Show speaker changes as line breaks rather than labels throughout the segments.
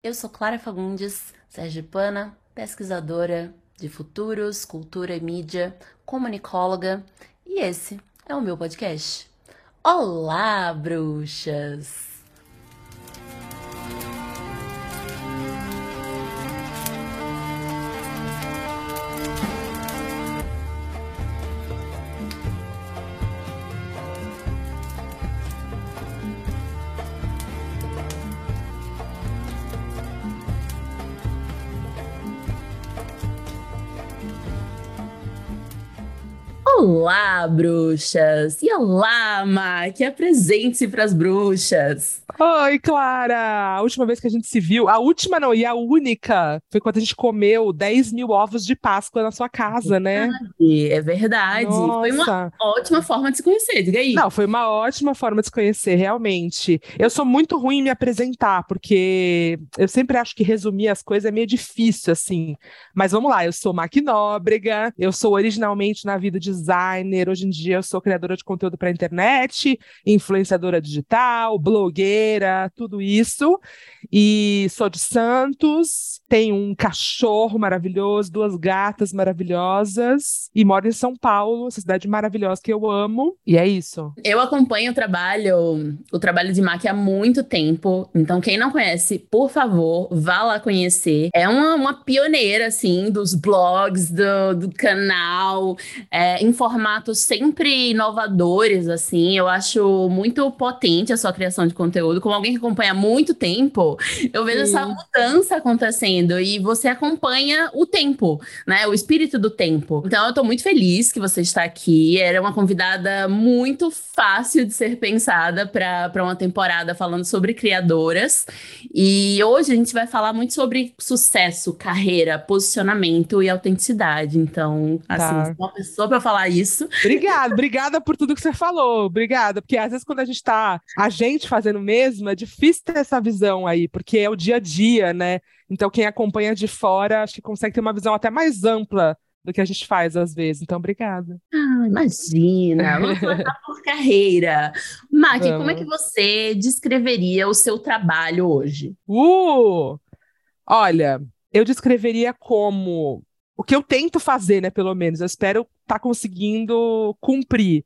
Eu sou Clara Fagundes, sergipana, pesquisadora de futuros, cultura e mídia, comunicóloga, e esse é o meu podcast. Olá, bruxas! Olá, bruxas! E olá, Mac! Apresente-se para as bruxas!
Oi, Clara! A última vez que a gente se viu, a última não, e a única, foi quando a gente comeu 10 mil ovos de Páscoa na sua casa, né?
É verdade. Nossa. Foi uma ótima forma de se conhecer, diga aí.
Não, foi uma ótima forma de se conhecer, realmente. Eu sou muito ruim em me apresentar, porque eu sempre acho que resumir as coisas é meio difícil, assim. Mas vamos lá, eu sou Mac Nóbrega, eu sou originalmente na vida designer, hoje em dia eu sou criadora de conteúdo para internet, influenciadora digital, blogueira tudo isso. E sou de Santos, tenho um cachorro maravilhoso, duas gatas maravilhosas e moro em São Paulo, essa cidade maravilhosa que eu amo. E é isso.
Eu acompanho o trabalho, o trabalho de Mac há muito tempo. Então, quem não conhece, por favor, vá lá conhecer. É uma, uma pioneira, assim, dos blogs, do, do canal, é, em formatos sempre inovadores, assim. Eu acho muito potente a sua criação de conteúdo como alguém que acompanha há muito tempo, eu vejo Sim. essa mudança acontecendo e você acompanha o tempo, né? O espírito do tempo. Então eu tô muito feliz que você está aqui. Era uma convidada muito fácil de ser pensada para uma temporada falando sobre criadoras. E hoje a gente vai falar muito sobre sucesso, carreira, posicionamento e autenticidade. Então, assim, tá. uma pessoa para falar isso.
Obrigada, obrigada por tudo que você falou. Obrigada, porque às vezes quando a gente tá a gente fazendo mesmo mesmo, é difícil ter essa visão aí, porque é o dia a dia, né? Então, quem acompanha de fora, acho que consegue ter uma visão até mais ampla do que a gente faz às vezes. Então, obrigada.
Ah, imagina. Vamos começar por carreira. Mac, como é que você descreveria o seu trabalho hoje?
Uh! Olha, eu descreveria como o que eu tento fazer, né, pelo menos. Eu espero estar tá conseguindo cumprir.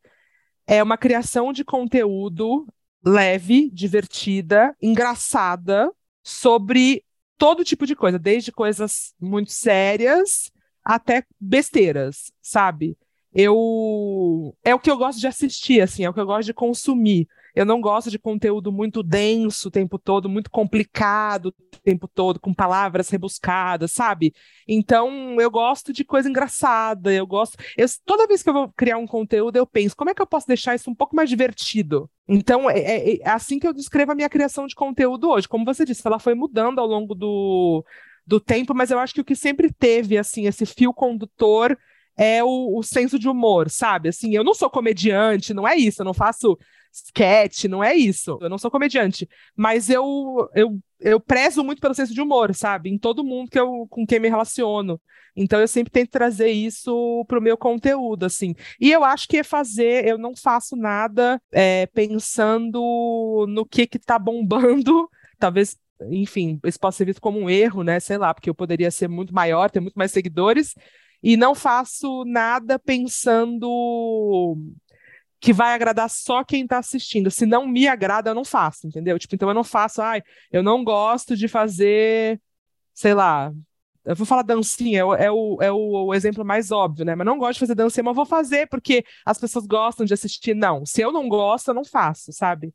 É uma criação de conteúdo leve, divertida, engraçada sobre todo tipo de coisa, desde coisas muito sérias até besteiras, sabe? Eu é o que eu gosto de assistir, assim, é o que eu gosto de consumir. Eu não gosto de conteúdo muito denso o tempo todo, muito complicado o tempo todo, com palavras rebuscadas, sabe? Então, eu gosto de coisa engraçada, eu gosto. Eu, toda vez que eu vou criar um conteúdo, eu penso, como é que eu posso deixar isso um pouco mais divertido? Então, é, é, é assim que eu descrevo a minha criação de conteúdo hoje. Como você disse, ela foi mudando ao longo do, do tempo, mas eu acho que o que sempre teve, assim, esse fio condutor é o, o senso de humor, sabe? Assim, eu não sou comediante, não é isso, eu não faço sketch, não é isso. Eu não sou comediante, mas eu, eu, eu prezo muito pelo senso de humor, sabe? Em todo mundo que eu, com quem me relaciono. Então eu sempre tento trazer isso pro meu conteúdo, assim. E eu acho que é fazer, eu não faço nada é, pensando no que que tá bombando, talvez enfim, isso pode ser visto como um erro, né? Sei lá, porque eu poderia ser muito maior, ter muito mais seguidores, e não faço nada pensando que vai agradar só quem está assistindo. Se não me agrada, eu não faço, entendeu? Tipo, então eu não faço, ai, eu não gosto de fazer, sei lá, eu vou falar dancinha, é o, é o, é o exemplo mais óbvio, né? Mas não gosto de fazer dancinha, mas vou fazer porque as pessoas gostam de assistir. Não, se eu não gosto, eu não faço, sabe?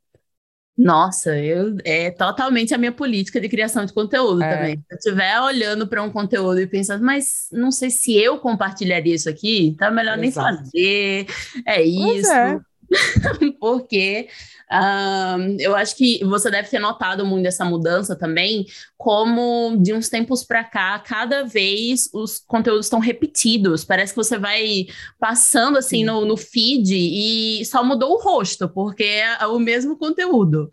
Nossa, eu, é totalmente a minha política de criação de conteúdo é. também. Se eu estiver olhando para um conteúdo e pensando, mas não sei se eu compartilharia isso aqui, então é melhor Exato. nem fazer. É isso. É. Porque um, eu acho que você deve ter notado muito essa mudança também, como de uns tempos para cá, cada vez os conteúdos estão repetidos. Parece que você vai passando assim no, no feed e só mudou o rosto, porque é o mesmo conteúdo.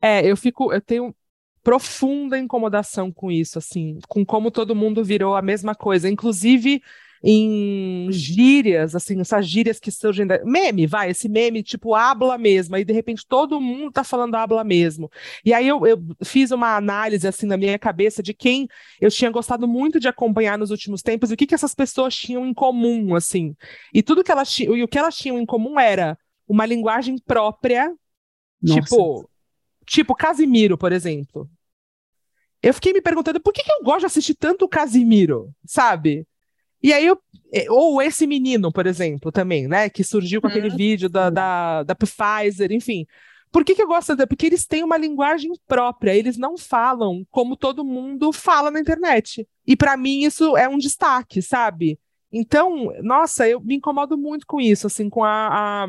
É, eu fico, eu tenho profunda incomodação com isso, assim, com como todo mundo virou a mesma coisa. Inclusive, em gírias, assim, essas gírias que surgem da... meme, vai, esse meme tipo habla mesmo, aí de repente todo mundo tá falando habla mesmo. E aí eu, eu fiz uma análise assim na minha cabeça de quem eu tinha gostado muito de acompanhar nos últimos tempos e o que que essas pessoas tinham em comum, assim. E tudo que elas tinham, e o que elas tinham em comum era uma linguagem própria, Nossa. tipo, tipo Casimiro, por exemplo. Eu fiquei me perguntando por que, que eu gosto de assistir tanto o Casimiro, sabe? E aí eu. É, ou esse menino, por exemplo, também, né? Que surgiu com uhum. aquele vídeo da, da, da Pfizer, enfim. Por que, que eu gosto? Porque eles têm uma linguagem própria, eles não falam como todo mundo fala na internet. E para mim isso é um destaque, sabe? Então, nossa, eu me incomodo muito com isso, assim, com a, a,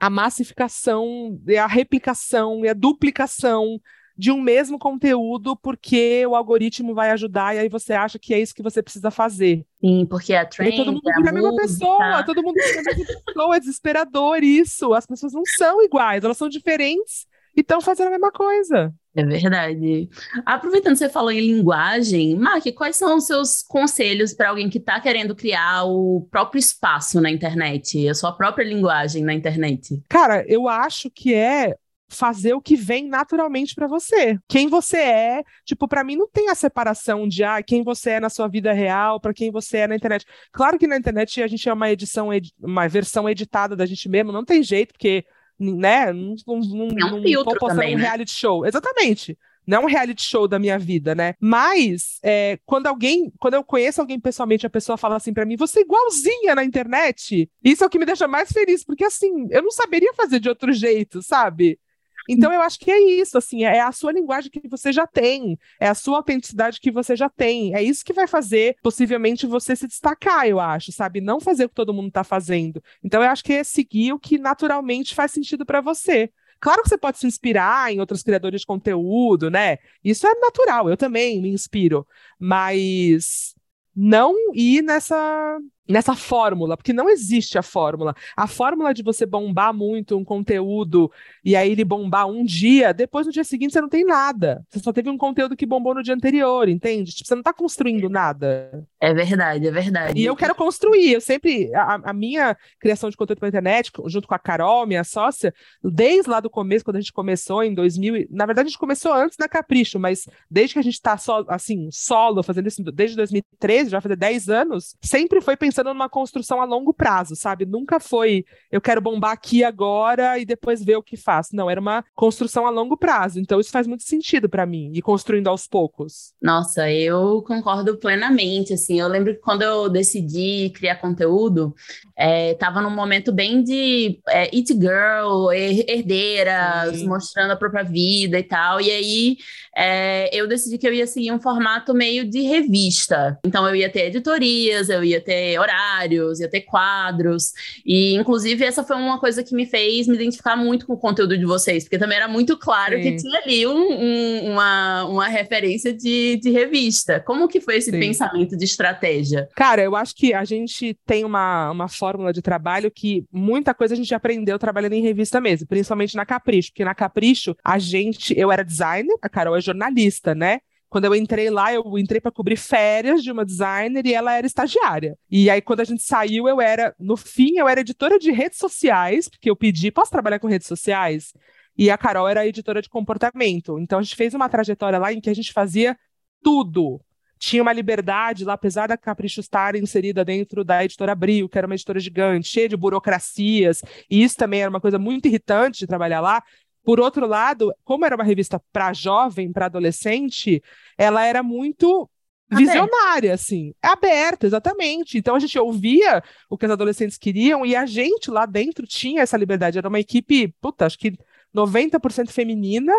a massificação, a replicação e a duplicação de um mesmo conteúdo porque o algoritmo vai ajudar e aí você acha que é isso que você precisa fazer.
Sim, porque a trend,
todo mundo vira a, mesma pessoa, todo mundo vira a mesma pessoa, é desesperador isso. As pessoas não são iguais, elas são diferentes e estão fazendo a mesma coisa.
É verdade. Aproveitando que você falou em linguagem, Mark, quais são os seus conselhos para alguém que está querendo criar o próprio espaço na internet, a sua própria linguagem na internet?
Cara, eu acho que é fazer o que vem naturalmente para você. Quem você é, tipo, para mim não tem a separação de ah, quem você é na sua vida real para quem você é na internet. Claro que na internet a gente é uma edição, uma versão editada da gente mesmo, não tem jeito, porque, né, não, não, é um não tô postando um né? reality show. Exatamente não é um reality show da minha vida, né? Mas é, quando alguém, quando eu conheço alguém pessoalmente, a pessoa fala assim para mim, você é igualzinha na internet. Isso é o que me deixa mais feliz, porque assim, eu não saberia fazer de outro jeito, sabe? Então eu acho que é isso, assim, é a sua linguagem que você já tem, é a sua autenticidade que você já tem. É isso que vai fazer possivelmente você se destacar, eu acho, sabe? Não fazer o que todo mundo está fazendo. Então eu acho que é seguir o que naturalmente faz sentido para você. Claro que você pode se inspirar em outros criadores de conteúdo, né? Isso é natural, eu também me inspiro, mas não ir nessa nessa fórmula, porque não existe a fórmula. A fórmula de você bombar muito um conteúdo e aí ele bombar um dia, depois no dia seguinte você não tem nada. Você só teve um conteúdo que bombou no dia anterior, entende? Tipo, você não está construindo nada.
É verdade, é verdade.
E eu quero construir. Eu sempre. A, a minha criação de conteúdo para internet, junto com a Carol, minha sócia, desde lá do começo, quando a gente começou em 2000. Na verdade, a gente começou antes na Capricho, mas desde que a gente está só, assim, solo, fazendo isso desde 2013, já fazer 10 anos, sempre foi pensando pensando numa construção a longo prazo, sabe? Nunca foi eu quero bombar aqui agora e depois ver o que faço. Não, era uma construção a longo prazo. Então isso faz muito sentido para mim, ir construindo aos poucos.
Nossa, eu concordo plenamente. Assim, eu lembro que quando eu decidi criar conteúdo, é, tava num momento bem de é, it girl, herdeiras, Sim. mostrando a própria vida e tal. E aí é, eu decidi que eu ia seguir um formato meio de revista. Então eu ia ter editorias, eu ia ter horários, ia ter quadros. E, inclusive, essa foi uma coisa que me fez me identificar muito com o conteúdo de vocês, porque também era muito claro Sim. que tinha ali um, um, uma, uma referência de, de revista. Como que foi esse Sim. pensamento de estratégia?
Cara, eu acho que a gente tem uma, uma fórmula de trabalho que muita coisa a gente aprendeu trabalhando em revista mesmo, principalmente na Capricho, porque na Capricho a gente, eu era designer, a Carol é jornalista, né? Quando eu entrei lá, eu entrei para cobrir férias de uma designer e ela era estagiária. E aí, quando a gente saiu, eu era, no fim, eu era editora de redes sociais, porque eu pedi, posso trabalhar com redes sociais? E a Carol era editora de comportamento. Então, a gente fez uma trajetória lá em que a gente fazia tudo. Tinha uma liberdade lá, apesar da Capricho estar inserida dentro da editora Abril, que era uma editora gigante, cheia de burocracias, e isso também era uma coisa muito irritante de trabalhar lá. Por outro lado, como era uma revista para jovem, para adolescente, ela era muito visionária, assim, aberta, exatamente. Então a gente ouvia o que os adolescentes queriam e a gente lá dentro tinha essa liberdade. Era uma equipe, puta, acho que 90% feminina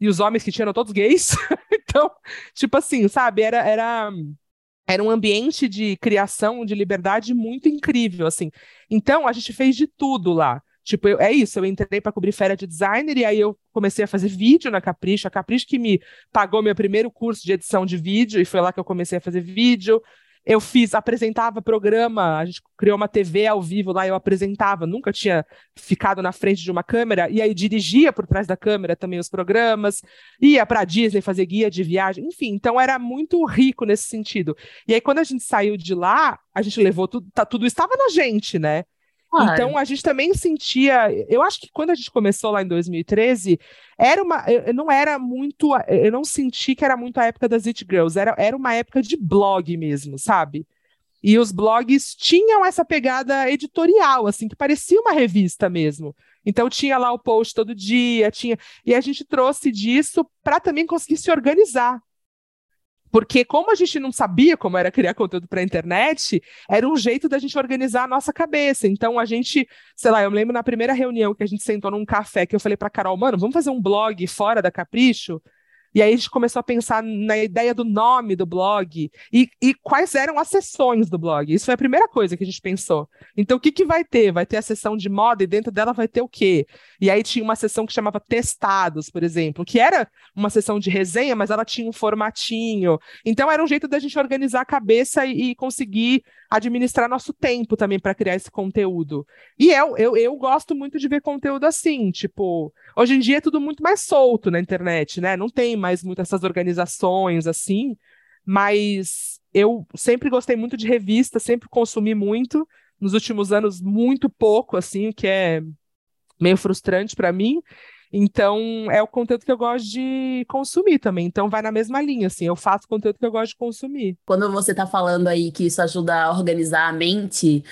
e os homens que tinham eram todos gays. então, tipo assim, sabe, era, era era um ambiente de criação, de liberdade muito incrível, assim. Então, a gente fez de tudo lá. Tipo, eu, é isso, eu entrei para cobrir férias de designer e aí eu comecei a fazer vídeo na Capricho, a Capricho que me pagou meu primeiro curso de edição de vídeo e foi lá que eu comecei a fazer vídeo. eu fiz, apresentava programa, a gente criou uma TV ao vivo lá, eu apresentava, nunca tinha ficado na frente de uma câmera, e aí dirigia por trás da câmera também os programas, ia para Disney fazer guia de viagem, enfim, então era muito rico nesse sentido. E aí quando a gente saiu de lá, a gente levou tudo, tá, tudo estava na gente, né? Claro. Então a gente também sentia, eu acho que quando a gente começou lá em 2013, era uma, eu não era muito, eu não senti que era muito a época das It Girls, era, era uma época de blog mesmo, sabe? E os blogs tinham essa pegada editorial, assim, que parecia uma revista mesmo. Então tinha lá o post todo dia, tinha, e a gente trouxe disso para também conseguir se organizar. Porque como a gente não sabia como era criar conteúdo para a internet, era um jeito da gente organizar a nossa cabeça. Então a gente, sei lá, eu me lembro na primeira reunião que a gente sentou num café que eu falei para Carol, mano, vamos fazer um blog fora da Capricho? E aí a gente começou a pensar na ideia do nome do blog e, e, quais eram as sessões do blog. Isso foi a primeira coisa que a gente pensou. Então, o que, que vai ter? Vai ter a sessão de moda e dentro dela vai ter o quê? E aí tinha uma sessão que chamava Testados, por exemplo, que era uma sessão de resenha, mas ela tinha um formatinho. Então, era um jeito da gente organizar a cabeça e, e conseguir administrar nosso tempo também para criar esse conteúdo. E eu, eu, eu gosto muito de ver conteúdo assim, tipo, hoje em dia é tudo muito mais solto na internet, né? Não tem mais muitas essas organizações assim, mas eu sempre gostei muito de revista, sempre consumi muito, nos últimos anos muito pouco assim, o que é meio frustrante para mim. Então, é o conteúdo que eu gosto de consumir também. Então, vai na mesma linha, assim. Eu faço conteúdo que eu gosto de consumir.
Quando você está falando aí que isso ajuda a organizar a mente,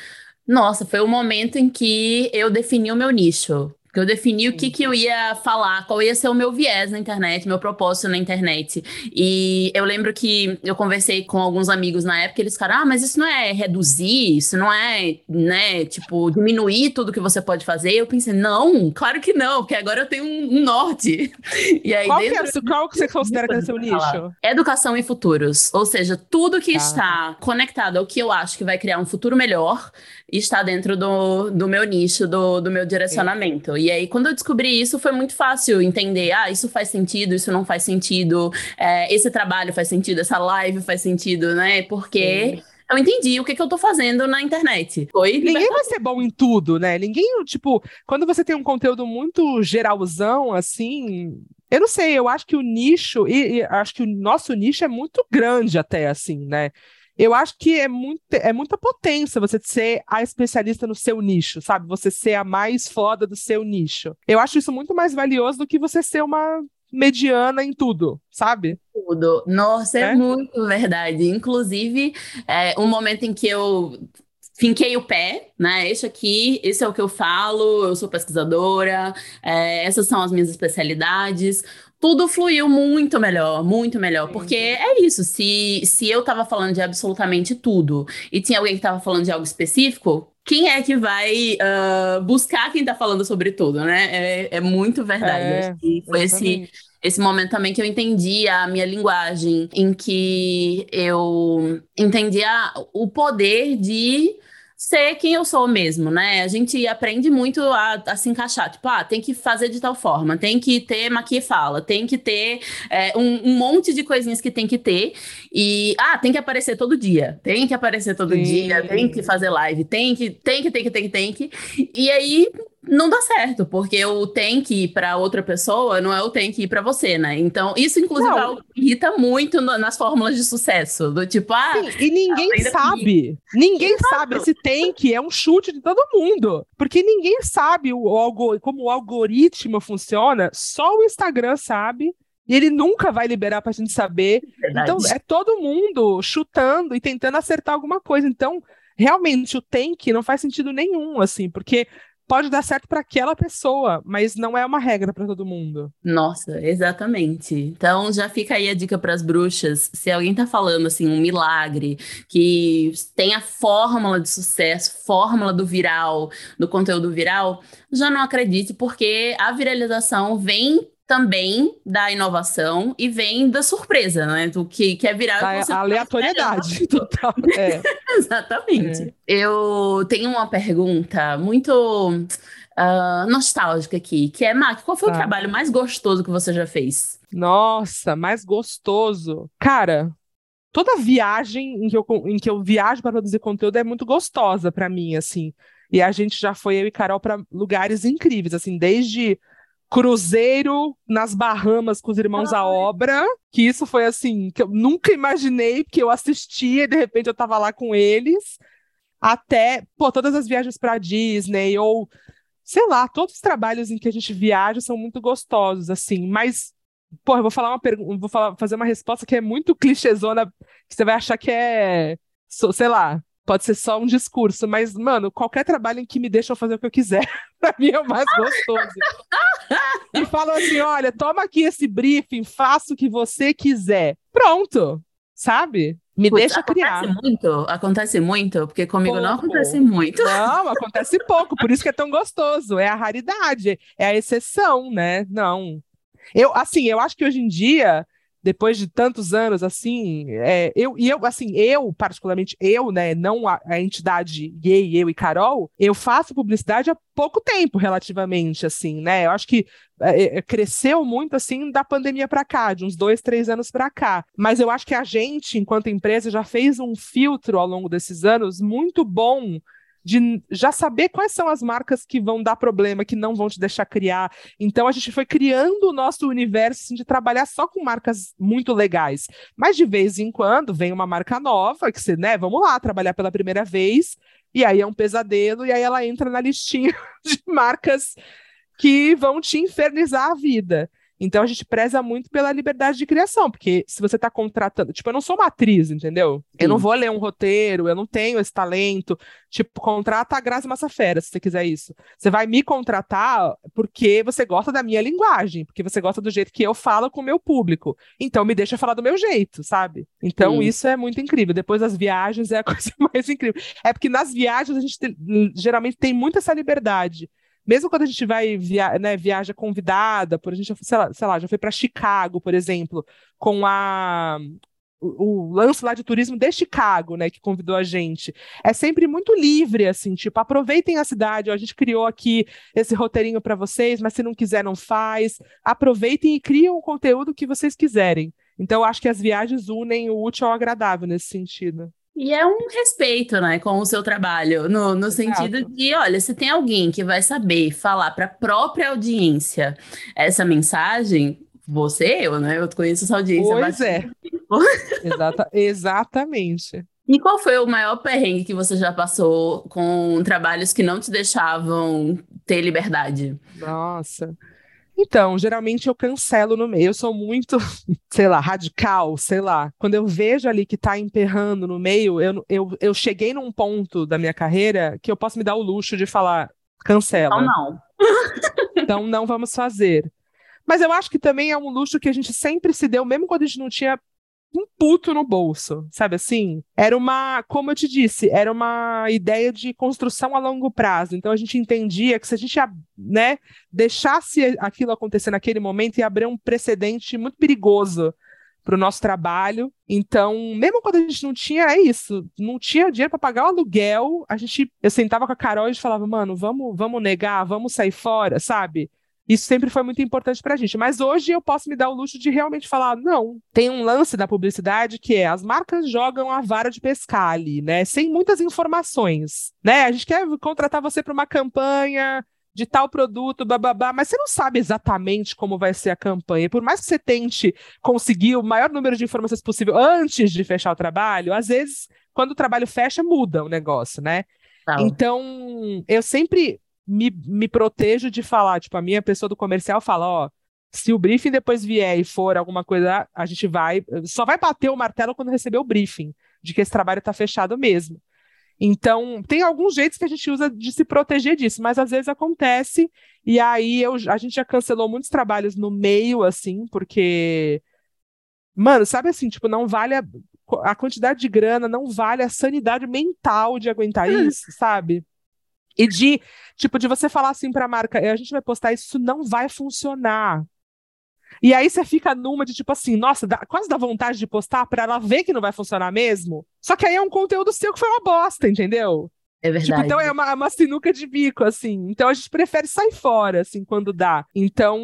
nossa, foi o momento em que eu defini o meu nicho. Que eu defini o que, que eu ia falar, qual ia ser o meu viés na internet, meu propósito na internet. E eu lembro que eu conversei com alguns amigos na época, eles ficaram, ah, mas isso não é reduzir, isso não é, né, tipo, diminuir tudo que você pode fazer. E eu pensei, não, claro que não, porque agora eu tenho um, um norte.
E aí, qual, dentro... que é, qual que você considera que é seu nicho?
Educação e futuros. Ou seja, tudo que ah. está conectado ao que eu acho que vai criar um futuro melhor está dentro do, do meu nicho, do, do meu direcionamento. Sim. E aí, quando eu descobri isso, foi muito fácil entender: ah, isso faz sentido, isso não faz sentido, é, esse trabalho faz sentido, essa live faz sentido, né? Porque. Sim eu entendi o que, que eu tô fazendo na internet. Foi
Ninguém vai ser bom em tudo, né? Ninguém, tipo, quando você tem um conteúdo muito geralzão, assim. Eu não sei, eu acho que o nicho, e, e acho que o nosso nicho é muito grande até, assim, né? Eu acho que é, muito, é muita potência você ser a especialista no seu nicho, sabe? Você ser a mais foda do seu nicho. Eu acho isso muito mais valioso do que você ser uma mediana em tudo, sabe?
Tudo. Nossa, é, é muito verdade. Inclusive, é, um momento em que eu finquei o pé, né? Este aqui, esse é o que eu falo, eu sou pesquisadora, é, essas são as minhas especialidades tudo fluiu muito melhor, muito melhor. Porque é isso, se, se eu tava falando de absolutamente tudo e tinha alguém que tava falando de algo específico, quem é que vai uh, buscar quem tá falando sobre tudo, né? É, é muito verdade. É, foi esse, esse momento também que eu entendi a minha linguagem, em que eu entendia o poder de ser quem eu sou mesmo, né? A gente aprende muito a, a, se encaixar. Tipo, ah, tem que fazer de tal forma, tem que ter maqui fala, tem que ter é, um, um, monte de coisinhas que tem que ter. E, ah, tem que aparecer todo dia, tem que aparecer todo Sim. dia, tem que fazer live, tem que, tem que, tem que, tem que, tem que. E aí não dá certo, porque o tem que ir para outra pessoa não é o tem que ir para você, né? Então, isso, inclusive, não. É algo que irrita muito no, nas fórmulas de sucesso. Do tipo, ah.
Sim, e ninguém sabe. Ninguém Exato. sabe. Esse tem que é um chute de todo mundo. Porque ninguém sabe o, o, como o algoritmo funciona, só o Instagram sabe. E ele nunca vai liberar para a gente saber. Verdade. Então, é todo mundo chutando e tentando acertar alguma coisa. Então, realmente, o tem que não faz sentido nenhum, assim, porque pode dar certo para aquela pessoa, mas não é uma regra para todo mundo.
Nossa, exatamente. Então já fica aí a dica para as bruxas. Se alguém tá falando assim um milagre que tem a fórmula de sucesso, fórmula do viral, do conteúdo viral, já não acredite porque a viralização vem também da inovação e vem da surpresa, né? Do que quer virar.
A aleatoriedade total. É.
Exatamente. É. Eu tenho uma pergunta muito uh, nostálgica aqui, que é, Mac, qual foi o trabalho mais gostoso que você já fez?
Nossa, mais gostoso. Cara, toda viagem em que eu, em que eu viajo para produzir conteúdo é muito gostosa para mim, assim. E a gente já foi, eu e Carol, para lugares incríveis, assim, desde cruzeiro nas Bahamas com os irmãos à obra, que isso foi assim, que eu nunca imaginei que eu assistia e de repente eu estava lá com eles, até, pô, todas as viagens para Disney ou sei lá, todos os trabalhos em que a gente viaja são muito gostosos assim, mas Porra, eu vou falar uma pergunta, vou falar, fazer uma resposta que é muito clichêzona, que você vai achar que é, sei lá, pode ser só um discurso, mas, mano, qualquer trabalho em que me deixam fazer o que eu quiser, pra mim é o mais gostoso. e falam assim: olha, toma aqui esse briefing, faça o que você quiser. Pronto, sabe? Me Puta, deixa criar.
Acontece muito? Acontece muito? Porque comigo pouco. não acontece muito.
Não, acontece pouco, por isso que é tão gostoso. É a raridade, é a exceção, né? Não. Eu, assim, eu acho que hoje em dia, depois de tantos anos, assim, é, eu, e eu, assim, eu, particularmente, eu, né, não a, a, entidade gay, eu e Carol, eu faço publicidade há pouco tempo, relativamente, assim, né, eu acho que é, é cresceu muito, assim, da pandemia para cá, de uns dois, três anos para cá, mas eu acho que a gente, enquanto empresa, já fez um filtro ao longo desses anos muito bom de já saber quais são as marcas que vão dar problema, que não vão te deixar criar. Então a gente foi criando o nosso universo assim, de trabalhar só com marcas muito legais. Mas de vez em quando vem uma marca nova, que você, né, vamos lá trabalhar pela primeira vez, e aí é um pesadelo, e aí ela entra na listinha de marcas que vão te infernizar a vida. Então a gente preza muito pela liberdade de criação, porque se você está contratando, tipo, eu não sou uma atriz, entendeu? Sim. Eu não vou ler um roteiro, eu não tenho esse talento. Tipo, contrata a Grazi Massafera, se você quiser isso. Você vai me contratar porque você gosta da minha linguagem, porque você gosta do jeito que eu falo com o meu público. Então me deixa falar do meu jeito, sabe? Então Sim. isso é muito incrível. Depois das viagens é a coisa mais incrível. É porque nas viagens a gente geralmente tem muita essa liberdade mesmo quando a gente vai via, né, viaja convidada, por a gente, sei lá, sei lá já foi para Chicago, por exemplo, com a o, o, lance lá de turismo de Chicago, né, que convidou a gente. É sempre muito livre, assim, tipo, aproveitem a cidade, ó, a gente criou aqui esse roteirinho para vocês, mas se não quiser, não faz. Aproveitem e criem o conteúdo que vocês quiserem. Então, acho que as viagens unem o útil ao agradável nesse sentido.
E é um respeito, né, com o seu trabalho, no, no sentido de, olha, se tem alguém que vai saber falar para a própria audiência essa mensagem, você, eu, né? Eu conheço essa audiência.
Pois é. Exata, exatamente.
E qual foi o maior perrengue que você já passou com trabalhos que não te deixavam ter liberdade?
Nossa. Então, geralmente eu cancelo no meio. Eu sou muito, sei lá, radical, sei lá. Quando eu vejo ali que tá emperrando no meio, eu, eu, eu cheguei num ponto da minha carreira que eu posso me dar o luxo de falar, cancela.
Então não.
então não vamos fazer. Mas eu acho que também é um luxo que a gente sempre se deu, mesmo quando a gente não tinha um puto no bolso, sabe assim? Era uma, como eu te disse, era uma ideia de construção a longo prazo. Então a gente entendia que se a gente, né, deixasse aquilo acontecer naquele momento, ia abrir um precedente muito perigoso para o nosso trabalho. Então, mesmo quando a gente não tinha, é isso, não tinha dinheiro para pagar o aluguel, a gente, eu sentava com a Carol e a gente falava, mano, vamos, vamos negar, vamos sair fora, sabe? Isso sempre foi muito importante para a gente. Mas hoje eu posso me dar o luxo de realmente falar: não, tem um lance da publicidade que é as marcas jogam a vara de pescar ali, né? Sem muitas informações. Né? A gente quer contratar você para uma campanha de tal produto, bababá, mas você não sabe exatamente como vai ser a campanha. Por mais que você tente conseguir o maior número de informações possível antes de fechar o trabalho, às vezes, quando o trabalho fecha, muda o negócio, né? Então, eu sempre me, me protejo de falar, tipo, a minha pessoa do comercial fala, ó, se o briefing depois vier e for alguma coisa, a gente vai, só vai bater o martelo quando receber o briefing, de que esse trabalho está fechado mesmo. Então, tem alguns jeitos que a gente usa de se proteger disso, mas às vezes acontece, e aí eu, a gente já cancelou muitos trabalhos no meio, assim, porque. Mano, sabe assim, tipo, não vale a, a quantidade de grana, não vale a sanidade mental de aguentar isso, sabe? E de, tipo, de você falar assim para a marca, a gente vai postar isso, isso não vai funcionar. E aí você fica numa de tipo assim, nossa, dá, quase dá vontade de postar para ela ver que não vai funcionar mesmo. Só que aí é um conteúdo seu que foi uma bosta, entendeu?
É
Tipo,
verdade.
então é uma, uma sinuca de bico, assim. Então a gente prefere sair fora, assim, quando dá. Então,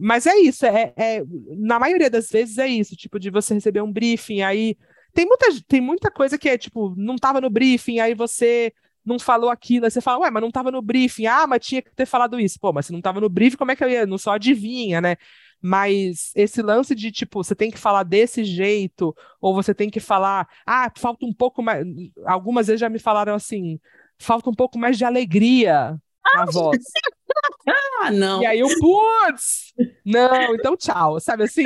mas é isso, é, é- na maioria das vezes é isso, tipo, de você receber um briefing, aí tem muita, tem muita coisa que é, tipo, não tava no briefing, aí você não falou aquilo, aí você fala, ué, mas não tava no briefing, ah, mas tinha que ter falado isso. Pô, mas se não tava no briefing, como é que eu ia? Não só adivinha, né? Mas esse lance de, tipo, você tem que falar desse jeito, ou você tem que falar, ah, falta um pouco mais. Algumas vezes já me falaram assim, falta um pouco mais de alegria na voz.
Ah, não.
E aí eu, putz! Não, então tchau, sabe assim?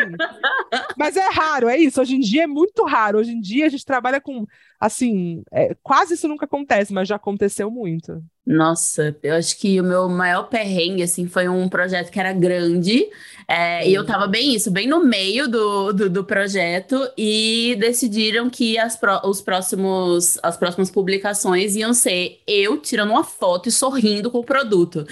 Mas é raro, é isso. Hoje em dia é muito raro. Hoje em dia a gente trabalha com, assim, é, quase isso nunca acontece, mas já aconteceu muito.
Nossa, eu acho que o meu maior perrengue, assim, foi um projeto que era grande, é, e eu tava bem isso, bem no meio do, do, do projeto, e decidiram que as, pró- os próximos, as próximas publicações iam ser eu tirando uma foto e sorrindo com o produto.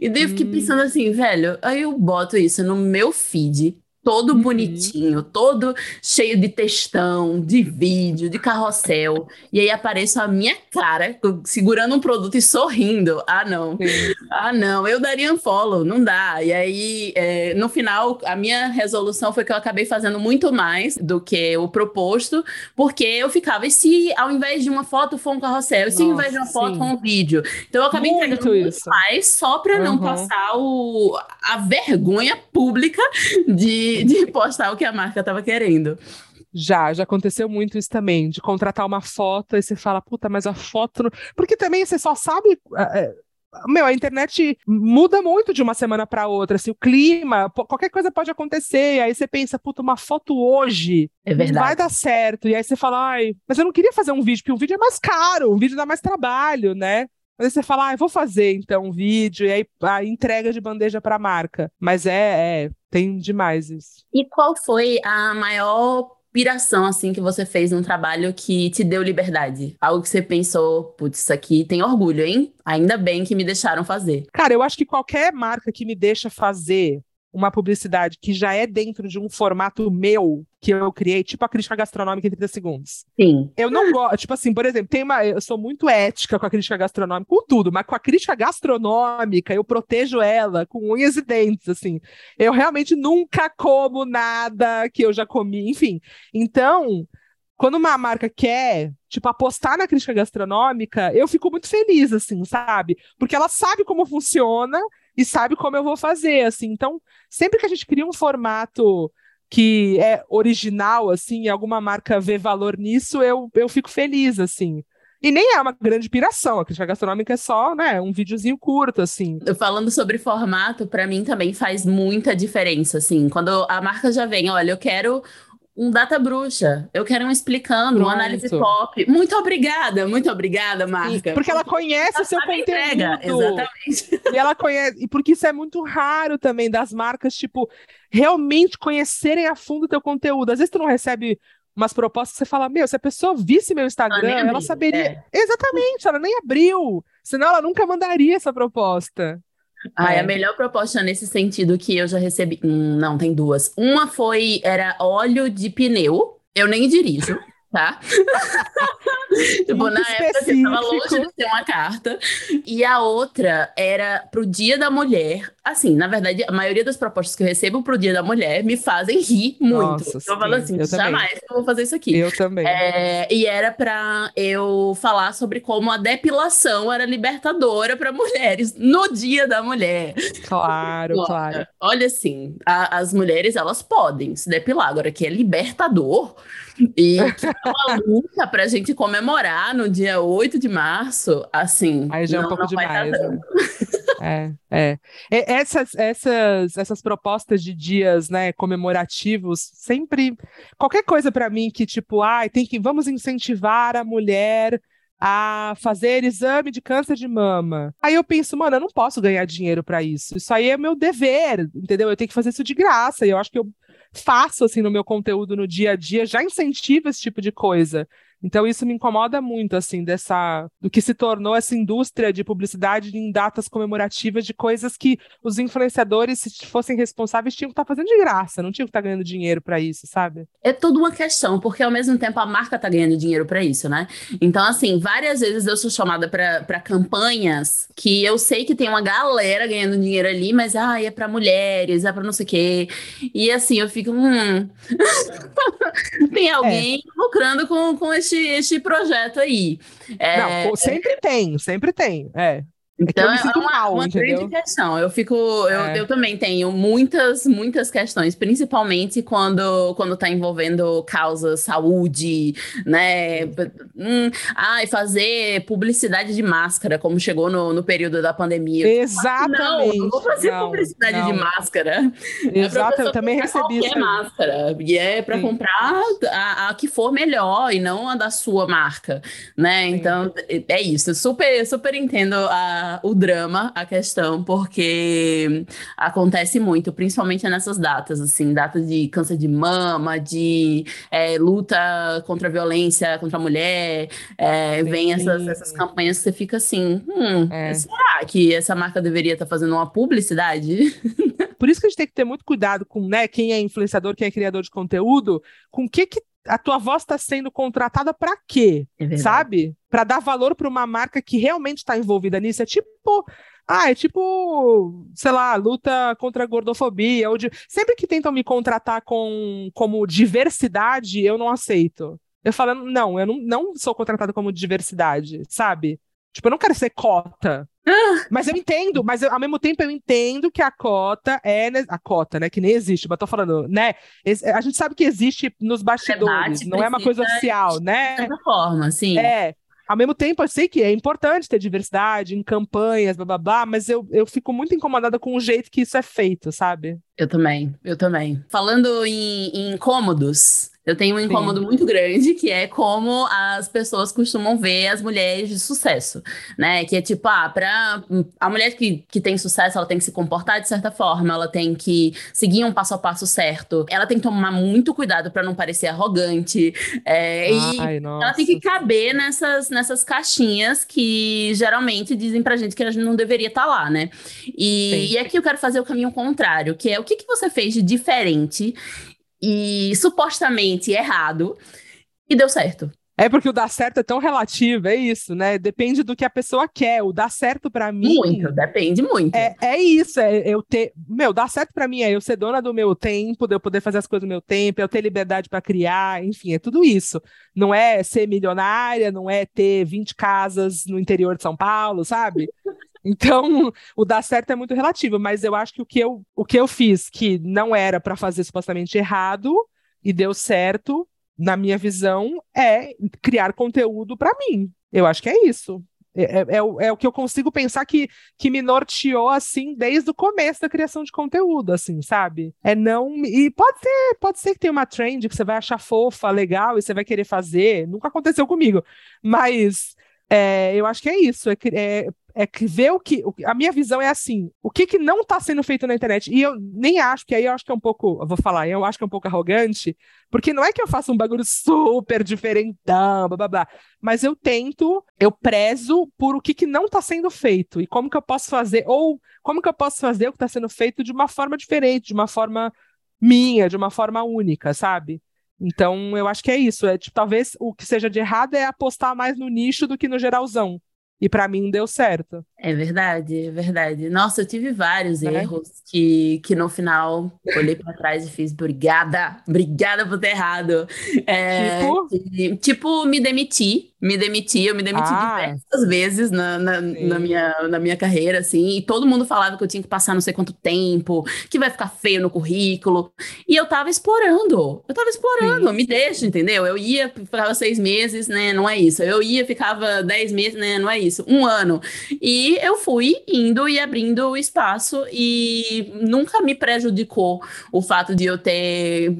E daí eu fiquei
Hum.
pensando assim, velho, aí eu boto isso no meu feed. Todo
Uhum.
bonitinho, todo cheio de textão, de vídeo, de carrossel. E aí apareço a minha cara segurando um produto e sorrindo. Ah, não.
Sim.
Ah, não. Eu daria um follow, não dá. E aí, é, no final, a minha resolução foi que eu acabei fazendo muito mais do que o proposto, porque eu ficava, e se ao invés de uma foto for um carrossel? E se ao invés de uma foto
sim.
for um vídeo? Então eu acabei
Muito
entregando muito
isso.
mais só para não
Uhum.
passar o, a vergonha pública de, de postar o que a marca estava querendo.
Já, já aconteceu muito isso também, de contratar uma foto e você fala, puta, mas a foto. não-" Porque também você só sabe. é, é, Meu, a internet muda muito de uma semana para outra, assim, o clima, qualquer coisa pode acontecer, aí você pensa, puta, uma foto hoje
É
vai dar certo, e aí você fala, ai, mas eu não queria fazer um vídeo, porque um vídeo é mais caro, um vídeo dá mais trabalho, né? Mas aí você fala, ah, eu vou fazer então um vídeo, e aí a entrega de bandeja para a marca. Mas é, é, tem demais isso.
E qual foi a maior piração, assim, que você fez num trabalho que te deu liberdade? Algo que você pensou, putz, isso aqui tem orgulho, hein? Ainda bem que me deixaram fazer.
Cara, eu acho que qualquer marca que me deixa fazer uma publicidade que já é dentro de um formato meu, que eu criei, tipo a crítica gastronômica em 30 segundos.
Sim.
Eu não gosto, tipo assim, por exemplo, tem uma, eu sou muito ética com a crítica gastronômica, com tudo, mas com a crítica gastronômica, eu protejo ela com unhas e dentes, assim. Eu realmente nunca como nada que eu já comi, enfim. Então, quando uma marca quer, tipo, apostar na crítica gastronômica, eu fico muito feliz, assim, sabe? Porque ela sabe como funciona e sabe como eu vou fazer, assim. Então, sempre que a gente cria um formato que é original, assim, alguma marca vê valor nisso, eu, eu fico feliz, assim. E nem é uma grande piração, a crítica gastronômica é só, né, um videozinho curto, assim.
Falando sobre formato, pra mim também faz muita diferença, assim. Quando a marca já vem, olha, eu quero um data bruxa, eu quero um explicando, uma análise
Pronto.
pop. Muito obrigada, muito obrigada, marca.
Porque ela conhece o seu
a entrega,
conteúdo.
exatamente.
E ela conhece, e porque isso é muito raro também das marcas, tipo, realmente conhecerem a fundo o teu conteúdo. Às vezes tu não recebe umas propostas que você fala, meu, se a pessoa visse meu Instagram,
nem
ela
abriu,
saberia.
é.
Exatamente, ela nem abriu. Senão ela nunca mandaria essa proposta.
Ai,
É.
a melhor proposta nesse sentido que eu já recebi. Hum, não, tem duas. Uma foi, era óleo de pneu. Eu nem dirijo, tá? tipo,
Muito
na época eu tava longe de ter uma carta. E a outra era pro Dia da Mulher. Assim, na verdade, a maioria das propostas que eu recebo pro Dia da Mulher me fazem rir muito.
Nossa,
eu falo
sim,
assim,
eu também.
jamais que eu vou fazer isso aqui.
Eu também.
É, e era pra eu falar sobre como a depilação era libertadora para mulheres no Dia da Mulher.
Claro,
Olha,
claro.
Olha assim, a- as mulheres elas podem se depilar, agora que é libertador e que uma luta pra gente comemorar no dia 8 de março, assim.
Aí já é um
não-
pouco
não
demais. né? É, é. E Essas, essas, essas propostas de dias, né, comemorativos, sempre qualquer coisa para mim que tipo, ai, tem que vamos incentivar a mulher a fazer exame de câncer de mama. Aí eu penso, mano, eu não posso ganhar dinheiro para isso. Isso aí é meu dever, entendeu? Eu tenho que fazer isso de graça. E eu acho que eu faço assim no meu conteúdo no dia a dia, já incentivo esse tipo de coisa. Então isso me incomoda muito, assim, dessa do que se tornou essa indústria de publicidade em datas comemorativas de coisas que os influenciadores, se fossem responsáveis, tinham que estar tá fazendo de graça, não tinham que estar tá ganhando dinheiro para isso, sabe?
É tudo uma questão, porque ao mesmo tempo a marca tá ganhando dinheiro para isso, né? Então, assim, várias vezes eu sou chamada para campanhas que eu sei que tem uma galera ganhando dinheiro ali, mas ah, é para mulheres, é para não sei o quê. E assim, eu fico, hum. tem alguém é. lucrando com, com este, este projeto aí.
É... Não, sempre tem, sempre tem. É.
Então, é, é uma, mal, uma grande questão. Eu fico, eu, é. eu também tenho muitas, muitas questões, principalmente quando, quando tá envolvendo causas, saúde, né? Hum, ah, e fazer publicidade de máscara, como chegou no, no período da pandemia.
Exatamente. Não,
não vou fazer não, publicidade não. de máscara.
É Exato, eu também recebi
isso. máscara. E é para comprar a, a, que for melhor e não a da sua marca, né? Sim. Então, é isso. Super, super entendo a o drama, a questão, porque acontece muito, principalmente nessas datas, assim, datas de câncer de mama, de é, luta contra a violência contra a mulher, é, vem essas, essas campanhas que você fica assim, hum, é. será que essa marca deveria estar tá fazendo uma publicidade?
Por isso que a gente tem que ter muito cuidado com né, quem é influenciador, quem é criador de conteúdo, com o que, que a tua voz está sendo contratada para quê? É sabe? Para dar valor para uma marca que realmente está envolvida nisso. É tipo. Ah, é tipo, sei lá, luta contra a gordofobia. Ou de... Sempre que tentam me contratar com, como diversidade, eu não aceito. Eu falo, não, eu não, não sou contratada como diversidade, sabe? Tipo, eu não quero ser cota. Mas eu entendo, mas eu, ao mesmo tempo eu entendo que a cota é. A cota, né? Que nem existe, mas tô falando, né? A gente sabe que existe nos bastidores, não é uma coisa oficial, né?
De certa forma, sim.
É. Ao mesmo tempo, eu sei que é importante ter diversidade em campanhas, blá blá blá, mas eu, eu fico muito incomodada com o jeito que isso é feito, sabe?
Eu também, eu também. Falando em, em incômodos, eu tenho um incômodo Sim. muito grande, que é como as pessoas costumam ver as mulheres de sucesso, né? Que é tipo, ah, pra, a mulher que, que tem sucesso, ela tem que se comportar de certa forma, ela tem que seguir um passo a passo certo, ela tem que tomar muito cuidado para não parecer arrogante, é, Ai, e nossa. ela tem que caber nessas, nessas caixinhas que geralmente dizem pra gente que a gente não deveria estar tá lá, né? E, e aqui eu quero fazer o caminho contrário, que é o que, que você fez de diferente e supostamente errado e deu certo.
É porque o dar certo é tão relativo, é isso, né? Depende do que a pessoa quer. O dar certo para mim.
Muito, depende muito.
É, é isso, é eu ter. Meu, dar certo para mim é eu ser dona do meu tempo, de eu poder fazer as coisas no meu tempo, é eu ter liberdade para criar, enfim, é tudo isso. Não é ser milionária, não é ter 20 casas no interior de São Paulo, sabe? Então, o dar certo é muito relativo, mas eu acho que o que eu, o que eu fiz que não era para fazer supostamente errado e deu certo, na minha visão, é criar conteúdo para mim. Eu acho que é isso. É, é, é, o, é, o que eu consigo pensar que, que me norteou assim desde o começo da criação de conteúdo, assim, sabe? É não. E pode ser, pode ser que tenha uma trend que você vai achar fofa, legal, e você vai querer fazer. Nunca aconteceu comigo. Mas é, eu acho que é isso. É, é que ver o que. A minha visão é assim: o que, que não está sendo feito na internet? E eu nem acho, que aí eu acho que é um pouco. Eu vou falar, eu acho que é um pouco arrogante, porque não é que eu faça um bagulho super diferentão, blá blá blá. Mas eu tento, eu prezo por o que, que não está sendo feito e como que eu posso fazer, ou como que eu posso fazer o que está sendo feito de uma forma diferente, de uma forma minha, de uma forma única, sabe? Então, eu acho que é isso. É tipo, talvez o que seja de errado é apostar mais no nicho do que no geralzão. E para mim deu certo.
É verdade, é verdade. Nossa, eu tive vários né? erros que, que no final olhei para trás e fiz obrigada, obrigada por ter errado. É, tipo? tipo, me demitir me demiti, eu me demiti ah. diversas vezes na, na, na, minha, na minha carreira, assim, e todo mundo falava que eu tinha que passar não sei quanto tempo, que vai ficar feio no currículo, e eu tava explorando, eu tava explorando, Sim. me deixa, entendeu? Eu ia, ficava seis meses, né, não é isso, eu ia, ficava dez meses, né, não é isso, um ano, e eu fui indo e abrindo o espaço, e nunca me prejudicou o fato de eu ter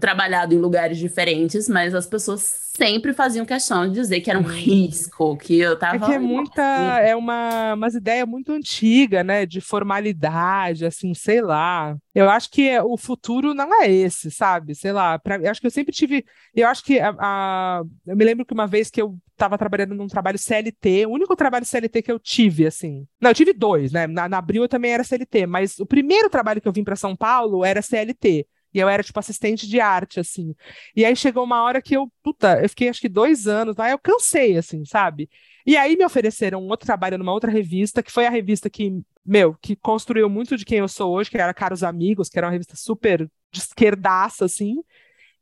trabalhado em lugares diferentes, mas as pessoas sempre faziam questão de dizer que era um risco, que eu tava.
É que é muita, é uma umas ideia muito antiga, né, de formalidade, assim, sei lá. Eu acho que o futuro não é esse, sabe? Sei lá, pra, eu acho que eu sempre tive, eu acho que a, a eu me lembro que uma vez que eu estava trabalhando num trabalho CLT, o único trabalho CLT que eu tive, assim. Não, eu tive dois, né? Na, na Abril eu também era CLT, mas o primeiro trabalho que eu vim para São Paulo era CLT. E eu era, tipo, assistente de arte, assim. E aí chegou uma hora que eu, puta, eu fiquei acho que dois anos lá, eu cansei, assim, sabe? E aí me ofereceram um outro trabalho numa outra revista, que foi a revista que, meu, que construiu muito de quem eu sou hoje, que era Caros Amigos, que era uma revista super de esquerdaça, assim.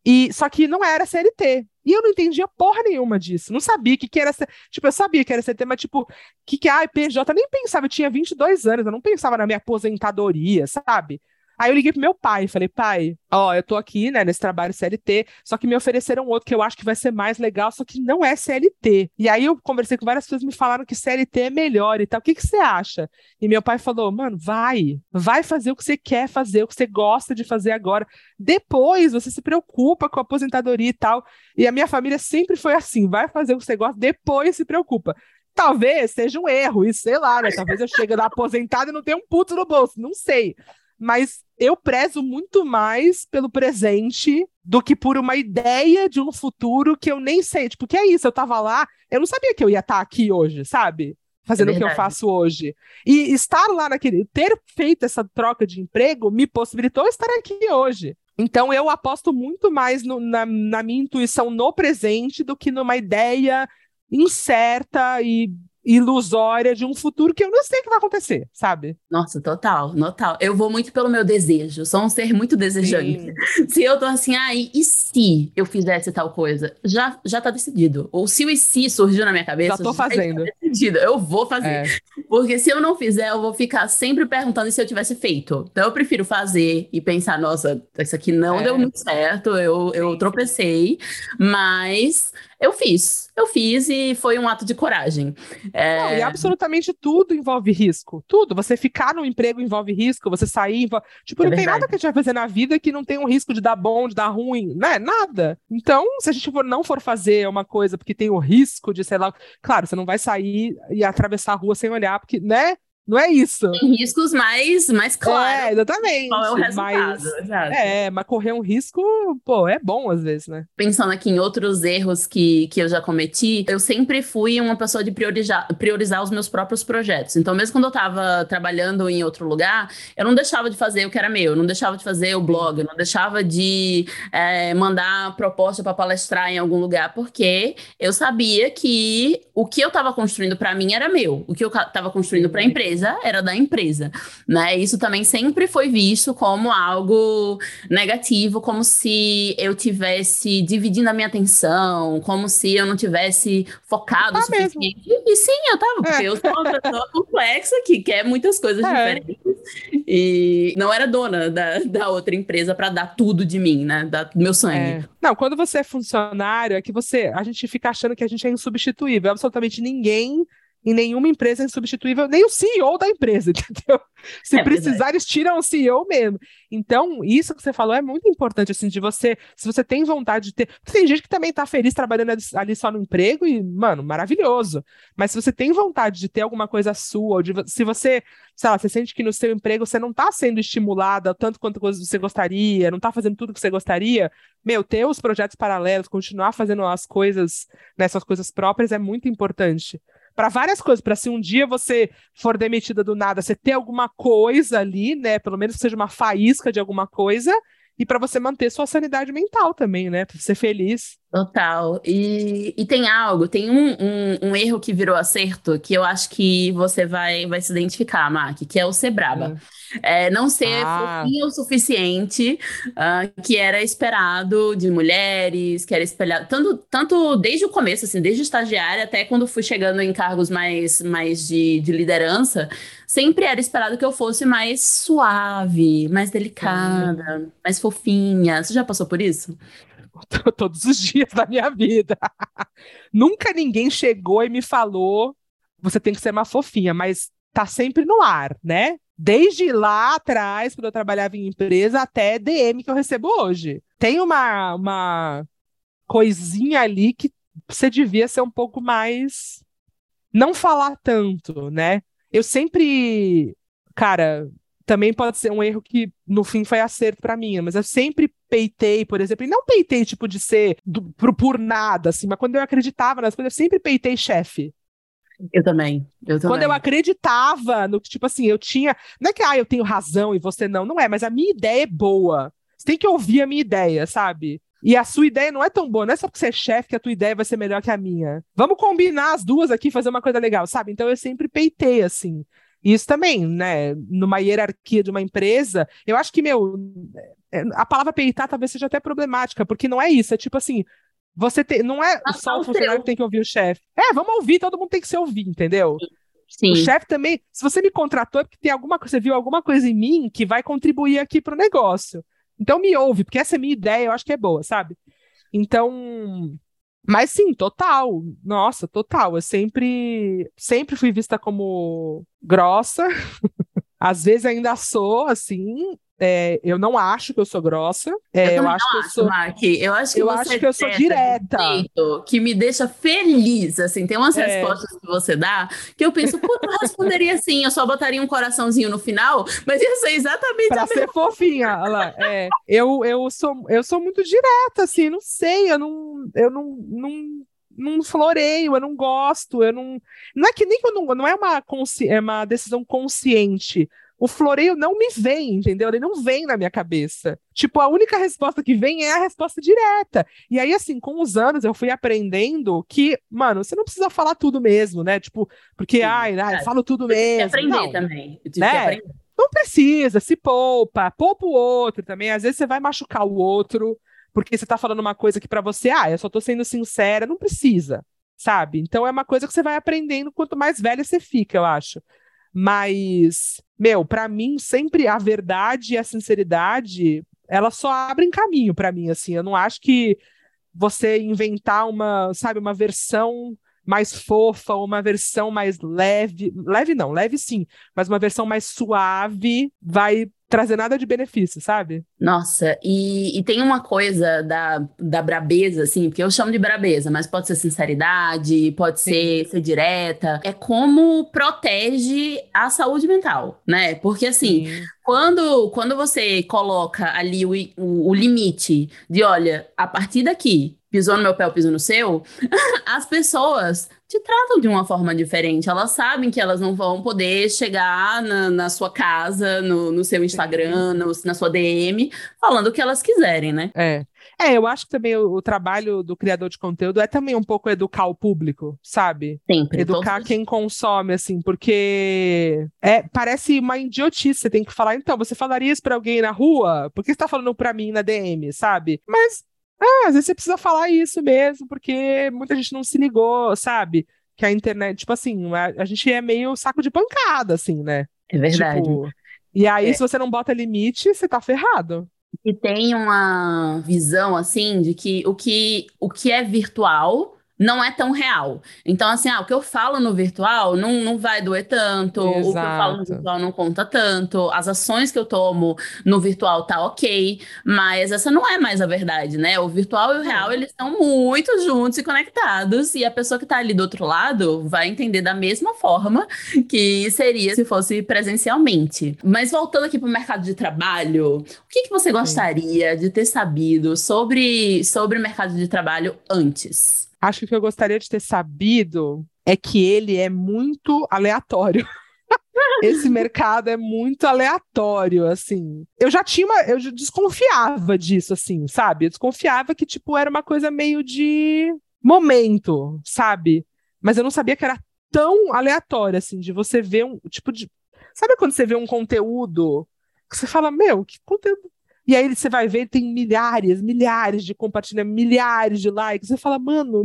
E, só que não era CLT. E eu não entendia porra nenhuma disso. Não sabia o que, que era. Tipo, eu sabia que era CLT, mas, tipo, que que ah, PJ? Nem pensava, eu tinha 22 anos, eu não pensava na minha aposentadoria, sabe? Aí eu liguei pro meu pai e falei, pai, ó, eu tô aqui, né, nesse trabalho CLT, só que me ofereceram outro que eu acho que vai ser mais legal, só que não é CLT. E aí eu conversei com várias pessoas me falaram que CLT é melhor e tal. O que que você acha? E meu pai falou, mano, vai, vai fazer o que você quer fazer, o que você gosta de fazer agora. Depois você se preocupa com a aposentadoria e tal. E a minha família sempre foi assim, vai fazer o que você gosta, depois se preocupa. Talvez seja um erro, isso sei lá, né? Talvez eu chegue da aposentada e não tenha um puto no bolso, não sei mas eu prezo muito mais pelo presente do que por uma ideia de um futuro que eu nem sei. Tipo, que é isso? Eu tava lá, eu não sabia que eu ia estar tá aqui hoje, sabe? Fazendo é o que eu faço hoje. E estar lá naquele. Ter feito essa troca de emprego me possibilitou estar aqui hoje. Então eu aposto muito mais no, na, na minha intuição no presente do que numa ideia incerta e ilusória de um futuro que eu não sei o que vai acontecer, sabe?
Nossa, total, total. Eu vou muito pelo meu desejo, sou um ser muito desejante. Sim. Se eu tô assim, ah, e, e, se eu fizesse tal coisa? Já, já tá decidido. Ou se o e se surgiu na minha cabeça,
já tô fazendo.
Já tá decidido. Eu vou fazer. É. Porque se eu não fizer, eu vou ficar sempre perguntando se eu tivesse feito. Então eu prefiro fazer e pensar, nossa, isso aqui não é. deu muito certo, eu, eu tropecei, mas eu fiz, eu fiz e foi um ato de coragem.
É... Não, e absolutamente tudo envolve risco. Tudo. Você ficar no emprego envolve risco, você sair. Envolve... Tipo, é não verdade. tem nada que a gente vai fazer na vida que não tenha um risco de dar bom, de dar ruim, né? Nada. Então, se a gente for, não for fazer uma coisa porque tem o risco de, sei lá, claro, você não vai sair e atravessar a rua sem olhar, porque, né? Não é isso.
Tem riscos mais, mais claros.
É, exatamente. Qual é o resultado. Mas, é, mas correr um risco, pô, é bom às vezes, né?
Pensando aqui em outros erros que, que eu já cometi, eu sempre fui uma pessoa de priorizar, priorizar os meus próprios projetos. Então, mesmo quando eu tava trabalhando em outro lugar, eu não deixava de fazer o que era meu, eu não deixava de fazer o blog, eu não deixava de é, mandar proposta para palestrar em algum lugar, porque eu sabia que o que eu tava construindo para mim era meu, o que eu tava construindo para a empresa empresa era da empresa, né? Isso também sempre foi visto como algo negativo, como se eu tivesse dividindo a minha atenção, como se eu não tivesse focado tá o suficiente. Mesmo. E sim, eu tava, porque é. eu sou uma pessoa complexa que quer muitas coisas é. diferentes e não era dona da, da outra empresa para dar tudo de mim, né? Da, do meu sangue. É.
Não, quando você é funcionário, é que você, a gente fica achando que a gente é insubstituível. Absolutamente ninguém em nenhuma empresa é insubstituível, nem o CEO da empresa, entendeu? Se é precisar, eles tiram o CEO mesmo. Então, isso que você falou é muito importante, assim, de você, se você tem vontade de ter. Tem gente que também tá feliz trabalhando ali só no emprego e, mano, maravilhoso. Mas se você tem vontade de ter alguma coisa sua, ou de, se você, sei lá, você sente que no seu emprego você não tá sendo estimulada tanto quanto você gostaria, não tá fazendo tudo que você gostaria, meu, ter os projetos paralelos, continuar fazendo as coisas, né, suas coisas próprias é muito importante para várias coisas, para se um dia você for demitida do nada, você ter alguma coisa ali, né, pelo menos que seja uma faísca de alguma coisa, e para você manter sua sanidade mental também, né, para ser feliz.
Total. E, e tem algo, tem um, um, um, erro que virou acerto que eu acho que você vai, vai se identificar, Mac, que é o ser braba. É. É, não ser ah. fofinha o suficiente, uh, que era esperado de mulheres, que era espelhado, tanto, tanto desde o começo, assim, desde estagiária até quando fui chegando em cargos mais, mais de, de liderança, sempre era esperado que eu fosse mais suave, mais delicada, mais fofinha. Você já passou por isso?
todos os dias da minha vida. Nunca ninguém chegou e me falou: você tem que ser uma fofinha, mas tá sempre no ar, né? Desde lá atrás, quando eu trabalhava em empresa, até DM que eu recebo hoje. Tem uma, uma coisinha ali que você devia ser um pouco mais. Não falar tanto, né? Eu sempre. Cara, também pode ser um erro que no fim foi acerto para mim, mas eu sempre peitei, por exemplo, e não peitei tipo de ser do, por, por nada, assim, mas quando eu acreditava nas coisas, eu sempre peitei chefe.
Eu também, eu também.
Quando eu acreditava no que, tipo assim, eu tinha. Não é que ah, eu tenho razão e você não, não é, mas a minha ideia é boa. Você tem que ouvir a minha ideia, sabe? E a sua ideia não é tão boa, não é só porque você é chefe que a tua ideia vai ser melhor que a minha. Vamos combinar as duas aqui e fazer uma coisa legal, sabe? Então eu sempre peitei assim. Isso também, né? Numa hierarquia de uma empresa, eu acho que, meu, é, a palavra peitar talvez seja até problemática, porque não é isso, é tipo assim, você tem, não é ah, só o funcionário que tem que ouvir o chefe. É, vamos ouvir, todo mundo tem que se ouvir, entendeu?
Sim.
O chefe também, se você me contratou é porque tem alguma coisa, você viu alguma coisa em mim que vai contribuir aqui para o negócio. Então me ouve, porque essa é a minha ideia, eu acho que é boa, sabe? Então, mas sim, total. Nossa, total. Eu sempre, sempre fui vista como grossa. Às vezes ainda sou, assim, é, eu não acho que eu sou grossa. É, eu, eu acho que eu sou.
Mark. Eu acho que
eu acho que eu sou direta.
que me deixa feliz. Assim, tem umas é. respostas que você dá que eu penso, pô, eu responderia assim, eu só botaria um coraçãozinho no final, mas ia ser exatamente
pra ser fofinha. Lá, é, eu, eu, sou, eu sou muito direta, assim, não sei, eu não, eu não, não não floreio, eu não gosto, eu não. Não é que nem que eu não. Não é uma, consci... é uma decisão consciente o floreio não me vem, entendeu? Ele não vem na minha cabeça. Tipo, a única resposta que vem é a resposta direta. E aí, assim, com os anos eu fui aprendendo que, mano, você não precisa falar tudo mesmo, né? Tipo, porque, Sim, ai, ai, eu falo tudo mesmo.
aprender
não,
também. Eu
tive né? que aprender. Não precisa, se poupa, poupa o outro também. Às vezes você vai machucar o outro, porque você tá falando uma coisa que para você, ah, eu só tô sendo sincera, não precisa, sabe? Então é uma coisa que você vai aprendendo quanto mais velha você fica, eu acho. Mas, meu, para mim, sempre a verdade e a sinceridade, ela só abrem caminho para mim, assim. Eu não acho que você inventar uma, sabe, uma versão mais fofa, uma versão mais leve, leve não, leve sim, mas uma versão mais suave vai trazer nada de benefício, sabe?
Nossa, e, e, tem uma coisa da, da brabeza, assim, porque eu chamo de brabeza, mas pode ser sinceridade, pode ser ser direta. É como protege a saúde mental, né? Porque, assim, quando, quando você coloca ali o, o, o limite de, olha, a partir daqui, pisou no meu pé, eu piso no seu, as pessoas te tratam de uma forma diferente. Elas sabem que elas não vão poder chegar na, na sua casa, no, no seu Instagram, no, na sua DM, falando o que elas quiserem, né?
É. É, eu acho que também o, o, trabalho do criador de conteúdo é também um pouco educar o público, sabe?
Sempre.
Educar todos... quem consome, assim, porque é, parece uma idiotice. Você tem que falar, então, você falaria isso pra alguém na rua? Por que você tá falando pra mim na DM, sabe? Mas ah, às vezes você precisa falar isso mesmo, porque muita gente não se ligou, sabe? Que a internet, tipo assim, a, a gente é meio saco de pancada, assim, né?
É verdade.
Tipo, e aí, é. se você não bota limite, você tá ferrado.
E tem uma visão, assim, de que o que, o que é virtual não é tão real. Então, assim, ah, o que eu falo no virtual não, não vai doer tanto, Exato. o que eu falo no virtual não conta tanto, as ações que eu tomo no virtual tá ok, mas essa não é mais a verdade, né? O virtual e o real, eles estão muito juntos e conectados, e a pessoa que tá ali do outro lado vai entender da mesma forma que seria se fosse presencialmente. Mas voltando aqui para o mercado de trabalho, o que, que você gostaria de ter sabido sobre, sobre o mercado de trabalho antes?
Acho que eu gostaria de ter sabido é que ele é muito aleatório. Esse mercado é muito aleatório, assim. Eu já tinha uma, eu desconfiava disso, assim, sabe? Eu desconfiava que tipo era uma coisa meio de momento, sabe? Mas eu não sabia que era tão aleatório, assim, de você ver um tipo de, sabe quando você vê um conteúdo que você fala, meu, que conteúdo e aí você vai ver, tem milhares, milhares de compartilhamentos, milhares de likes. Você fala, mano,